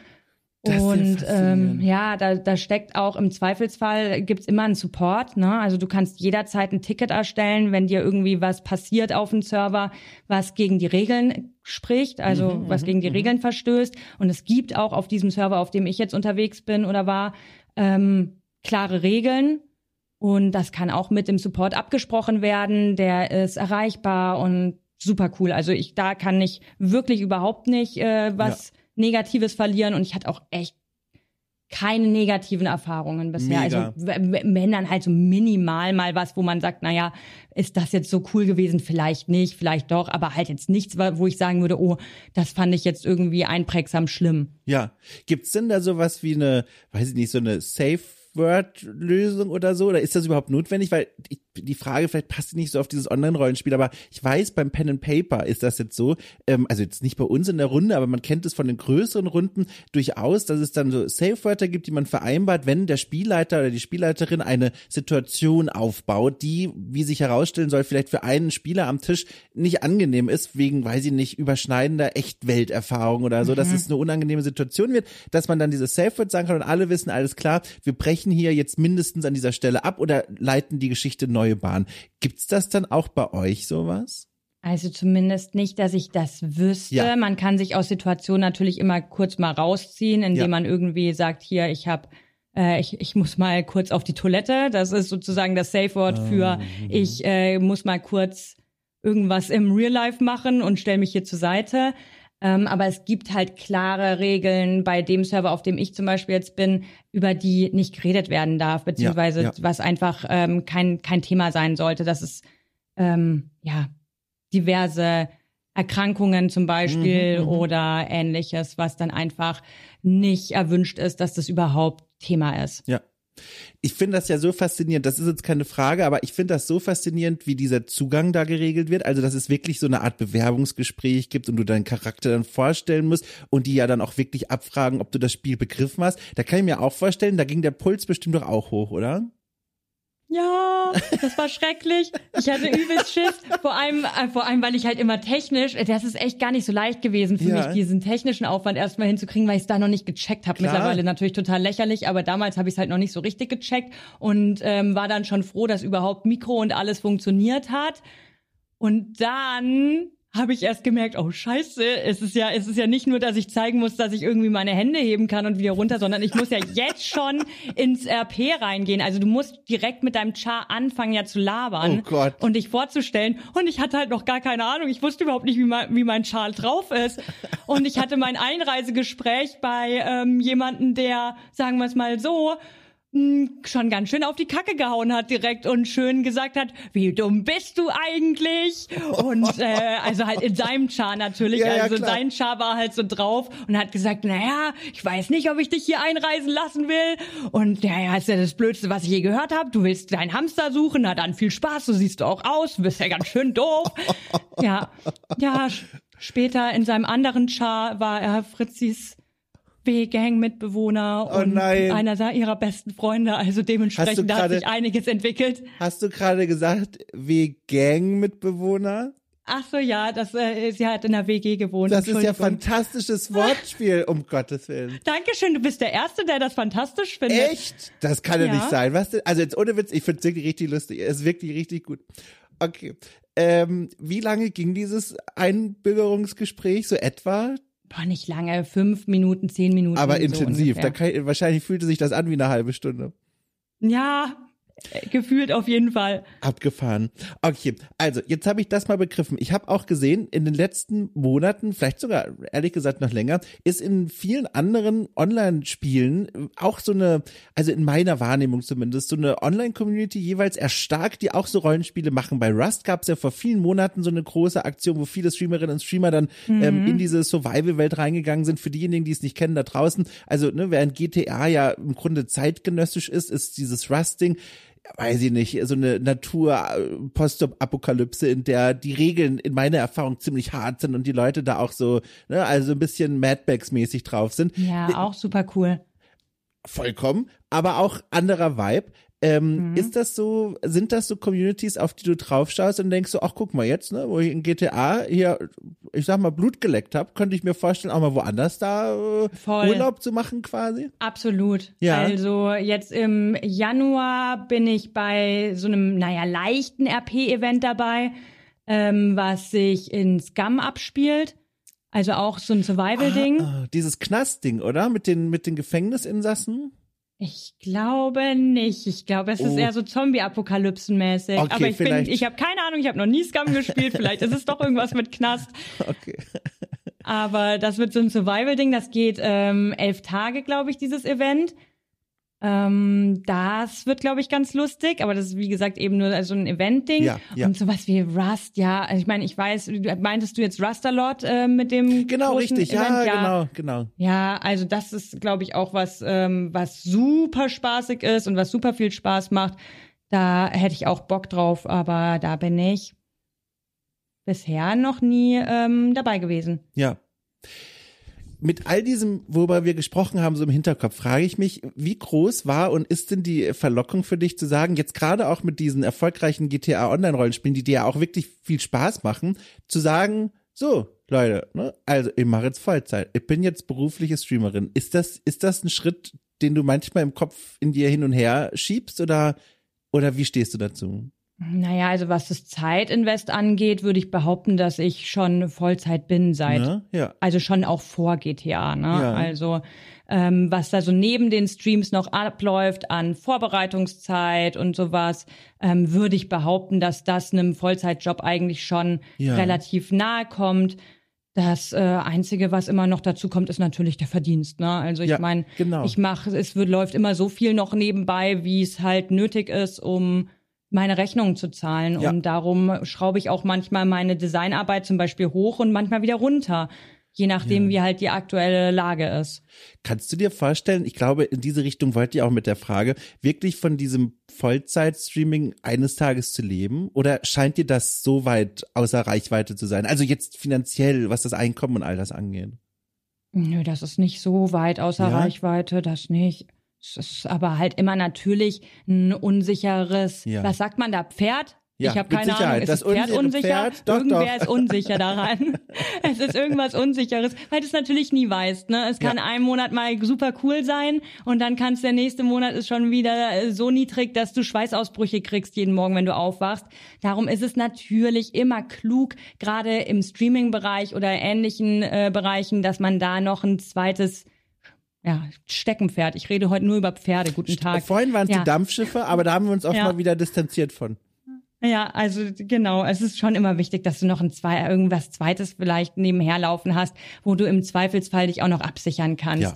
Das und ähm, ja, da, da steckt auch im Zweifelsfall gibt's immer einen Support. Ne? Also du kannst jederzeit ein Ticket erstellen, wenn dir irgendwie was passiert auf dem Server, was gegen die Regeln spricht, also mhm, was gegen die mhm. Regeln verstößt. Und es gibt auch auf diesem Server, auf dem ich jetzt unterwegs bin oder war, ähm, klare Regeln. Und das kann auch mit dem Support abgesprochen werden. Der ist erreichbar und super cool. Also ich, da kann ich wirklich überhaupt nicht äh, was ja. Negatives verlieren. Und ich hatte auch echt keine negativen Erfahrungen bisher. Mega. Also wenn dann halt so minimal mal was, wo man sagt, naja, ist das jetzt so cool gewesen? Vielleicht nicht, vielleicht doch, aber halt jetzt nichts, wo ich sagen würde, oh, das fand ich jetzt irgendwie einprägsam schlimm. Ja. Gibt's denn da sowas wie eine, weiß ich nicht, so eine Safe Word-Lösung oder so? Oder ist das überhaupt notwendig? Weil ich, die Frage vielleicht passt nicht so auf dieses Online-Rollenspiel, aber ich weiß, beim Pen and Paper ist das jetzt so, ähm, also jetzt nicht bei uns in der Runde, aber man kennt es von den größeren Runden durchaus, dass es dann so Safe-Wörter gibt, die man vereinbart, wenn der Spielleiter oder die Spielleiterin eine Situation aufbaut, die, wie sich herausstellen soll, vielleicht für einen Spieler am Tisch nicht angenehm ist, wegen, weiß ich nicht, überschneidender Echtwelterfahrung oder so, mhm. dass es eine unangenehme Situation wird, dass man dann dieses Safe-Word sagen kann und alle wissen, alles klar, wir brechen hier jetzt mindestens an dieser Stelle ab oder leiten die Geschichte neue Bahn. Gibt's das dann auch bei euch sowas? Also zumindest nicht, dass ich das wüsste. Ja. Man kann sich aus Situationen natürlich immer kurz mal rausziehen, indem ja. man irgendwie sagt, hier, ich habe äh, ich, ich muss mal kurz auf die Toilette. Das ist sozusagen das Safe Word für oh. ich äh, muss mal kurz irgendwas im Real Life machen und stelle mich hier zur Seite. Ähm, aber es gibt halt klare Regeln bei dem Server, auf dem ich zum Beispiel jetzt bin, über die nicht geredet werden darf, beziehungsweise ja, ja. was einfach ähm, kein, kein Thema sein sollte. Das ist ähm, ja diverse Erkrankungen zum Beispiel mhm, mhm, oder ähnliches, was dann einfach nicht erwünscht ist, dass das überhaupt Thema ist. Ja. Ich finde das ja so faszinierend. Das ist jetzt keine Frage, aber ich finde das so faszinierend, wie dieser Zugang da geregelt wird. Also, dass es wirklich so eine Art Bewerbungsgespräch gibt und du deinen Charakter dann vorstellen musst und die ja dann auch wirklich abfragen, ob du das Spiel begriffen hast. Da kann ich mir auch vorstellen, da ging der Puls bestimmt doch auch hoch, oder? Ja, das war schrecklich. Ich hatte übelst Schiss. Vor allem, äh, vor allem, weil ich halt immer technisch, das ist echt gar nicht so leicht gewesen für ja. mich, diesen technischen Aufwand erstmal hinzukriegen, weil ich es da noch nicht gecheckt habe. Mittlerweile natürlich total lächerlich, aber damals habe ich es halt noch nicht so richtig gecheckt und ähm, war dann schon froh, dass überhaupt Mikro und alles funktioniert hat. Und dann habe ich erst gemerkt, oh Scheiße, es ist ja, es ist ja nicht nur, dass ich zeigen muss, dass ich irgendwie meine Hände heben kann und wieder runter, sondern ich muss ja jetzt schon ins RP reingehen. Also du musst direkt mit deinem Char anfangen ja zu labern oh Gott. und dich vorzustellen. Und ich hatte halt noch gar keine Ahnung. Ich wusste überhaupt nicht, wie mein, wie mein Char drauf ist. Und ich hatte mein Einreisegespräch bei ähm, jemanden, der, sagen wir es mal so, schon ganz schön auf die Kacke gehauen hat direkt und schön gesagt hat, wie dumm bist du eigentlich? Und äh, also halt in seinem Char natürlich, ja, also ja, sein Char war halt so drauf und hat gesagt, naja, ich weiß nicht, ob ich dich hier einreisen lassen will. Und ja, ja, ist ja das Blödste, was ich je gehört habe. Du willst deinen Hamster suchen, na dann viel Spaß, so siehst du auch aus, du bist ja ganz schön doof. ja, ja, später in seinem anderen Char war er Fritzis B-Gang-Mitbewohner oh und einer ihrer besten Freunde. Also dementsprechend grade, hat sich einiges entwickelt. Hast du gerade gesagt, W-Gang-Mitbewohner? Ach so, ja, das, äh, sie hat in der WG gewohnt. Das ist ja fantastisches Wortspiel, um Gottes Willen. Dankeschön, du bist der Erste, der das fantastisch findet. Echt? Das kann ja, ja nicht sein. Was denn? Also jetzt ohne Witz, ich finde es wirklich richtig lustig. Es ist wirklich richtig gut. Okay. Ähm, wie lange ging dieses Einbürgerungsgespräch? So etwa? Boah, nicht lange, fünf Minuten, zehn Minuten. Aber intensiv. So da kann, wahrscheinlich fühlte sich das an wie eine halbe Stunde. Ja, Gefühlt auf jeden Fall. Abgefahren. Okay, also jetzt habe ich das mal begriffen. Ich habe auch gesehen, in den letzten Monaten, vielleicht sogar ehrlich gesagt noch länger, ist in vielen anderen Online-Spielen auch so eine, also in meiner Wahrnehmung zumindest, so eine Online-Community jeweils erstarkt, die auch so Rollenspiele machen. Bei Rust gab es ja vor vielen Monaten so eine große Aktion, wo viele Streamerinnen und Streamer dann ähm, mhm. ähm, in diese Survival-Welt reingegangen sind. Für diejenigen, die es nicht kennen da draußen, also ne, während GTA ja im Grunde zeitgenössisch ist, ist dieses Rust-Ding weiß ich nicht, so eine Natur-Postapokalypse, in der die Regeln in meiner Erfahrung ziemlich hart sind und die Leute da auch so, ne, also ein bisschen Madbags-mäßig drauf sind. Ja, auch super cool. Vollkommen, aber auch anderer Vibe. Ähm, mhm. Ist das so, sind das so Communities, auf die du draufschaust und denkst so, ach guck mal jetzt, ne, wo ich in GTA hier, ich sag mal, Blut geleckt habe, könnte ich mir vorstellen, auch mal woanders da äh, Urlaub zu machen quasi? Absolut. Ja. Also jetzt im Januar bin ich bei so einem, naja, leichten RP-Event dabei, ähm, was sich in Scum abspielt. Also auch so ein Survival-Ding. Ah, dieses Knastding, oder? Mit den, mit den Gefängnisinsassen? Ich glaube nicht. Ich glaube, es ist oh. eher so Zombie-Apokalypsen-mäßig. Okay, Aber ich bin, ich habe keine Ahnung, ich habe noch nie Scum gespielt. Vielleicht ist es doch irgendwas mit Knast. Okay. Aber das wird so ein Survival-Ding. Das geht ähm, elf Tage, glaube ich, dieses Event. Ähm, das wird, glaube ich, ganz lustig, aber das ist, wie gesagt, eben nur so ein Event-Ding. Ja, ja. Und sowas wie Rust, ja. Also ich meine, ich weiß, meintest du jetzt Rust a lot äh, mit dem Genau, richtig, ja, ja, genau, genau. Ja, also das ist, glaube ich, auch was, ähm, was super spaßig ist und was super viel Spaß macht. Da hätte ich auch Bock drauf, aber da bin ich bisher noch nie ähm, dabei gewesen. Ja mit all diesem, worüber wir gesprochen haben, so im Hinterkopf, frage ich mich, wie groß war und ist denn die Verlockung für dich zu sagen, jetzt gerade auch mit diesen erfolgreichen GTA Online-Rollenspielen, die dir ja auch wirklich viel Spaß machen, zu sagen, so, Leute, ne, also ich mache jetzt Vollzeit, ich bin jetzt berufliche Streamerin. Ist das, ist das ein Schritt, den du manchmal im Kopf in dir hin und her schiebst oder, oder wie stehst du dazu? Naja, also was das Zeitinvest angeht, würde ich behaupten, dass ich schon Vollzeit bin seit, ne? ja. also schon auch vor GTA. Ne? Ja. Also ähm, was da so neben den Streams noch abläuft an Vorbereitungszeit und sowas, ähm, würde ich behaupten, dass das einem Vollzeitjob eigentlich schon ja. relativ nahe kommt. Das äh, Einzige, was immer noch dazu kommt, ist natürlich der Verdienst. Ne? Also ich ja, meine, genau. ich mache, es wird, läuft immer so viel noch nebenbei, wie es halt nötig ist, um meine Rechnungen zu zahlen. Ja. Und darum schraube ich auch manchmal meine Designarbeit zum Beispiel hoch und manchmal wieder runter. je nachdem, ja. wie halt die aktuelle Lage ist. Kannst du dir vorstellen, ich glaube, in diese Richtung wollt ihr auch mit der Frage, wirklich von diesem Vollzeit-Streaming eines Tages zu leben? Oder scheint dir das so weit außer Reichweite zu sein? Also jetzt finanziell, was das Einkommen und all das angeht. Nö, das ist nicht so weit außer ja? Reichweite, das nicht. Es ist aber halt immer natürlich ein unsicheres, ja. was sagt man da, Pferd? Ja, ich habe keine Sicherheit. Ahnung. Ist das, das Pferd unsicher? Pferd? Doch, Irgendwer doch. ist unsicher daran. es ist irgendwas Unsicheres, weil du es natürlich nie weißt. Ne? Es kann ja. einen Monat mal super cool sein und dann kannst der nächste Monat ist schon wieder äh, so niedrig, dass du Schweißausbrüche kriegst jeden Morgen, wenn du aufwachst. Darum ist es natürlich immer klug, gerade im Streaming-Bereich oder ähnlichen äh, Bereichen, dass man da noch ein zweites ja, Steckenpferd. Ich rede heute nur über Pferde. Guten Tag. Vorhin waren es ja. die Dampfschiffe, aber da haben wir uns auch ja. mal wieder distanziert von. Ja, also genau, es ist schon immer wichtig, dass du noch ein zwei, irgendwas zweites vielleicht nebenher laufen hast, wo du im Zweifelsfall dich auch noch absichern kannst. Ja.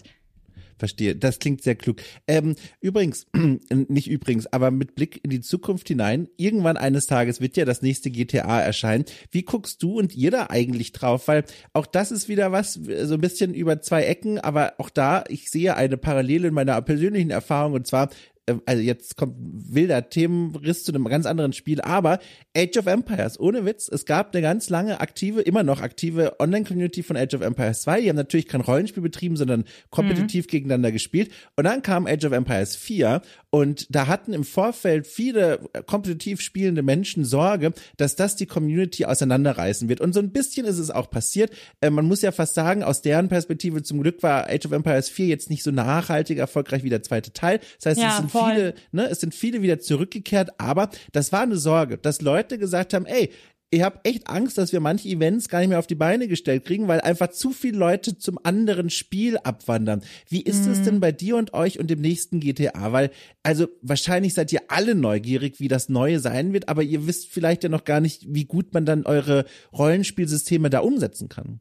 Verstehe, das klingt sehr klug. Ähm, übrigens, nicht übrigens, aber mit Blick in die Zukunft hinein, irgendwann eines Tages wird ja das nächste GTA erscheinen. Wie guckst du und ihr da eigentlich drauf? Weil auch das ist wieder was, so ein bisschen über zwei Ecken, aber auch da, ich sehe eine Parallele in meiner persönlichen Erfahrung und zwar äh, also jetzt kommt wilder Themenriss zu einem ganz anderen Spiel, aber Age of Empires, ohne Witz, es gab eine ganz lange aktive, immer noch aktive Online-Community von Age of Empires 2. Die haben natürlich kein Rollenspiel betrieben, sondern kompetitiv mhm. gegeneinander gespielt. Und dann kam Age of Empires 4 und da hatten im Vorfeld viele kompetitiv spielende Menschen Sorge, dass das die Community auseinanderreißen wird. Und so ein bisschen ist es auch passiert. Äh, man muss ja fast sagen, aus deren Perspektive zum Glück war Age of Empires 4 jetzt nicht so nachhaltig erfolgreich wie der zweite Teil. Das heißt, ja, es sind voll. viele, ne, es sind viele wieder zurückgekehrt, aber das war eine Sorge, dass Leute gesagt haben, ey, ich habe echt Angst, dass wir manche Events gar nicht mehr auf die Beine gestellt kriegen, weil einfach zu viele Leute zum anderen Spiel abwandern. Wie ist es mhm. denn bei dir und euch und dem nächsten GTA? Weil, also wahrscheinlich seid ihr alle neugierig, wie das Neue sein wird, aber ihr wisst vielleicht ja noch gar nicht, wie gut man dann eure Rollenspielsysteme da umsetzen kann.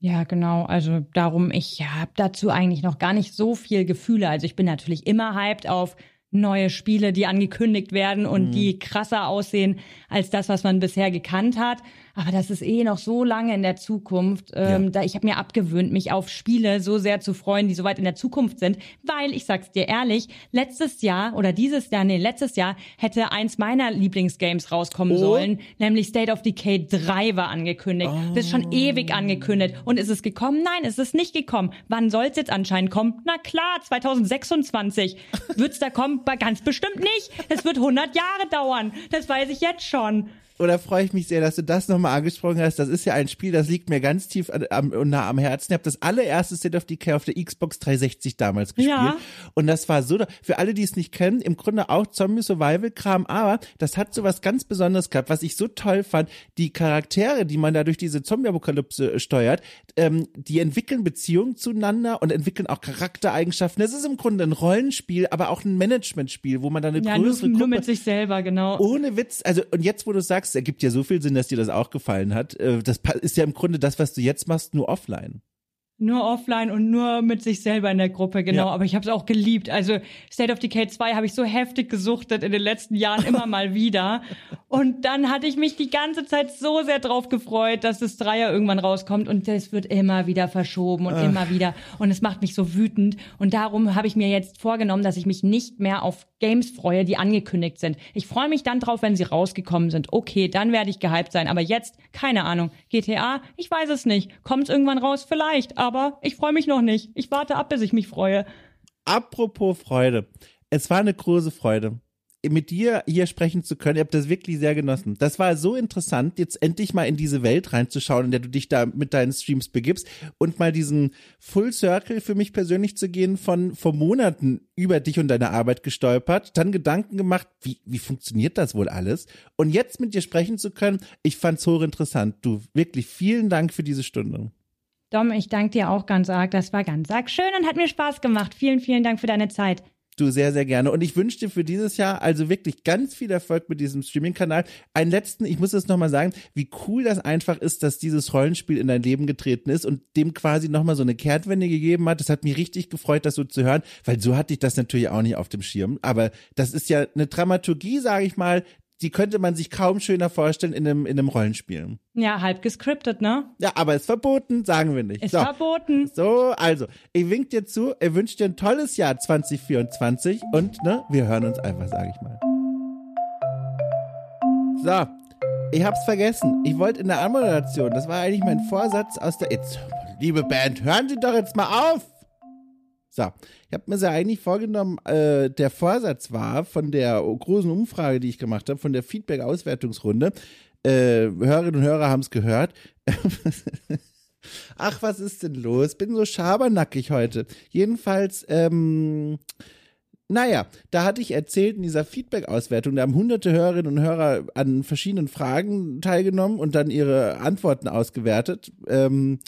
Ja, genau. Also darum, ich habe dazu eigentlich noch gar nicht so viel Gefühle. Also ich bin natürlich immer hyped auf neue Spiele, die angekündigt werden und mhm. die krasser aussehen als das, was man bisher gekannt hat. Aber das ist eh noch so lange in der Zukunft. Ähm, ja. da ich habe mir abgewöhnt, mich auf Spiele so sehr zu freuen, die so weit in der Zukunft sind, weil ich sag's dir ehrlich, letztes Jahr oder dieses Jahr, nee, letztes Jahr hätte eins meiner Lieblingsgames rauskommen oh. sollen, nämlich State of Decay 3 war angekündigt. Oh. Das ist schon ewig angekündigt. Und ist es gekommen? Nein, ist es nicht gekommen. Wann soll's jetzt anscheinend kommen? Na klar, 2026. Wird's da kommen? Ganz bestimmt nicht. Es wird 100 Jahre dauern. Das weiß ich jetzt schon oder freue ich mich sehr, dass du das nochmal angesprochen hast. Das ist ja ein Spiel, das liegt mir ganz tief am, nah am Herzen. Ich habe das allererste State of Decay auf der Xbox 360 damals gespielt. Ja. Und das war so, für alle, die es nicht kennen, im Grunde auch Zombie-Survival-Kram, aber das hat so was ganz Besonderes gehabt, was ich so toll fand. Die Charaktere, die man da durch diese Zombie-Apokalypse äh, steuert, ähm, die entwickeln Beziehungen zueinander und entwickeln auch Charaktereigenschaften. Das ist im Grunde ein Rollenspiel, aber auch ein Managementspiel, wo man dann eine ja, größere nur, Gruppe... nur mit sich selber, genau. Ohne Witz. Also, und jetzt, wo du sagst, sagst, ergibt ja so viel Sinn, dass dir das auch gefallen hat. Äh, das ist ja im Grunde das, was du jetzt machst, nur offline. Nur offline und nur mit sich selber in der Gruppe, genau. Ja. Aber ich habe es auch geliebt. Also State of Decay 2 habe ich so heftig gesuchtet in den letzten Jahren immer mal wieder. Und dann hatte ich mich die ganze Zeit so sehr drauf gefreut, dass das Dreier irgendwann rauskommt und es wird immer wieder verschoben und Ach. immer wieder. Und es macht mich so wütend. Und darum habe ich mir jetzt vorgenommen, dass ich mich nicht mehr auf Games freue, die angekündigt sind. Ich freue mich dann drauf, wenn sie rausgekommen sind. Okay, dann werde ich gehypt sein. Aber jetzt, keine Ahnung. GTA, ich weiß es nicht. Kommt irgendwann raus? Vielleicht aber ich freue mich noch nicht. Ich warte ab, bis ich mich freue. Apropos Freude. Es war eine große Freude mit dir hier sprechen zu können. Ich habe das wirklich sehr genossen. Das war so interessant, jetzt endlich mal in diese Welt reinzuschauen, in der du dich da mit deinen Streams begibst und mal diesen Full Circle für mich persönlich zu gehen von vor Monaten über dich und deine Arbeit gestolpert, dann Gedanken gemacht, wie, wie funktioniert das wohl alles? Und jetzt mit dir sprechen zu können, ich fand's hochinteressant. Du, wirklich vielen Dank für diese Stunde. Dom, ich danke dir auch ganz arg. Das war ganz arg schön und hat mir Spaß gemacht. Vielen, vielen Dank für deine Zeit. Du sehr, sehr gerne. Und ich wünsche dir für dieses Jahr also wirklich ganz viel Erfolg mit diesem Streaming-Kanal. Einen letzten, ich muss es nochmal sagen, wie cool das einfach ist, dass dieses Rollenspiel in dein Leben getreten ist und dem quasi nochmal so eine Kehrtwende gegeben hat. Das hat mich richtig gefreut, das so zu hören, weil so hatte ich das natürlich auch nicht auf dem Schirm. Aber das ist ja eine Dramaturgie, sage ich mal, die könnte man sich kaum schöner vorstellen in einem, in einem Rollenspiel. Ja, halb gescriptet, ne? Ja, aber ist verboten, sagen wir nicht. Ist so. verboten. So, also, ich wink dir zu, ich wünsche dir ein tolles Jahr 2024 und, ne, wir hören uns einfach, sage ich mal. So, ich hab's vergessen. Ich wollte in der Anmoderation, das war eigentlich mein Vorsatz aus der. Jetzt, liebe Band, hören Sie doch jetzt mal auf! So, ich habe mir ja eigentlich vorgenommen, äh, der Vorsatz war von der großen Umfrage, die ich gemacht habe, von der Feedback-Auswertungsrunde. Äh, Hörerinnen und Hörer haben es gehört. Ach, was ist denn los? Bin so schabernackig heute. Jedenfalls, ähm, naja, da hatte ich erzählt in dieser Feedback-Auswertung, da haben hunderte Hörerinnen und Hörer an verschiedenen Fragen teilgenommen und dann ihre Antworten ausgewertet. Ähm,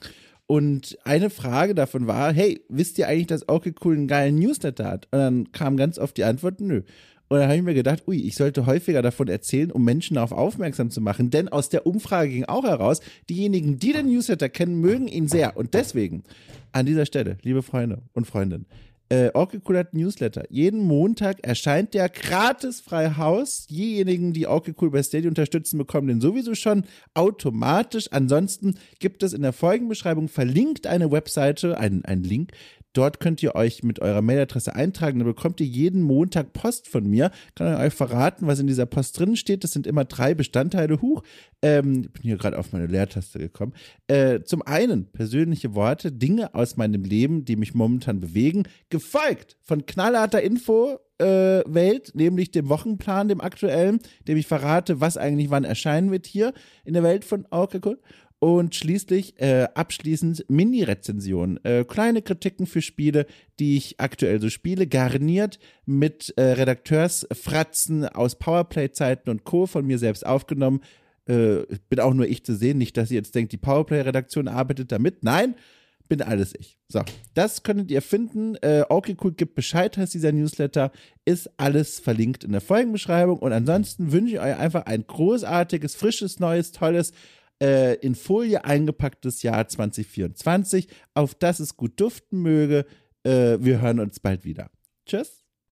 und eine Frage davon war, hey, wisst ihr eigentlich, dass okay cool einen geilen Newsletter hat? Und dann kam ganz oft die Antwort, nö. Und dann habe ich mir gedacht, ui, ich sollte häufiger davon erzählen, um Menschen darauf aufmerksam zu machen. Denn aus der Umfrage ging auch heraus, diejenigen, die den Newsletter kennen, mögen ihn sehr. Und deswegen, an dieser Stelle, liebe Freunde und Freundinnen, äh, Orky Cool hat Newsletter. Jeden Montag erscheint der gratis frei Haus. Diejenigen, die Orky Cool bei Steady unterstützen, bekommen den sowieso schon automatisch. Ansonsten gibt es in der Folgenbeschreibung verlinkt eine Webseite, einen Link, Dort könnt ihr euch mit eurer Mailadresse eintragen. Dann bekommt ihr jeden Montag Post von mir. Kann euch verraten, was in dieser Post drin steht. Das sind immer drei Bestandteile. Huch, ähm, ich bin hier gerade auf meine Leertaste gekommen. Äh, zum einen persönliche Worte, Dinge aus meinem Leben, die mich momentan bewegen. Gefolgt von knallharter Info äh, Welt, nämlich dem Wochenplan, dem aktuellen, dem ich verrate, was eigentlich wann erscheinen wird hier in der Welt von Orca und schließlich äh, abschließend Mini-Rezensionen. Äh, kleine Kritiken für Spiele, die ich aktuell so spiele, garniert mit äh, Redakteursfratzen aus Powerplay-Zeiten und Co. von mir selbst aufgenommen. Äh, bin auch nur ich zu sehen, nicht, dass ihr jetzt denkt, die Powerplay-Redaktion arbeitet damit. Nein, bin alles ich. So, das könntet ihr finden. Äh, okay, cool, gibt Bescheid, heißt dieser Newsletter. Ist alles verlinkt in der Folgenbeschreibung. Und ansonsten wünsche ich euch einfach ein großartiges, frisches, neues, tolles äh, in Folie eingepacktes Jahr 2024, auf das es gut duften möge. Äh, wir hören uns bald wieder. Tschüss.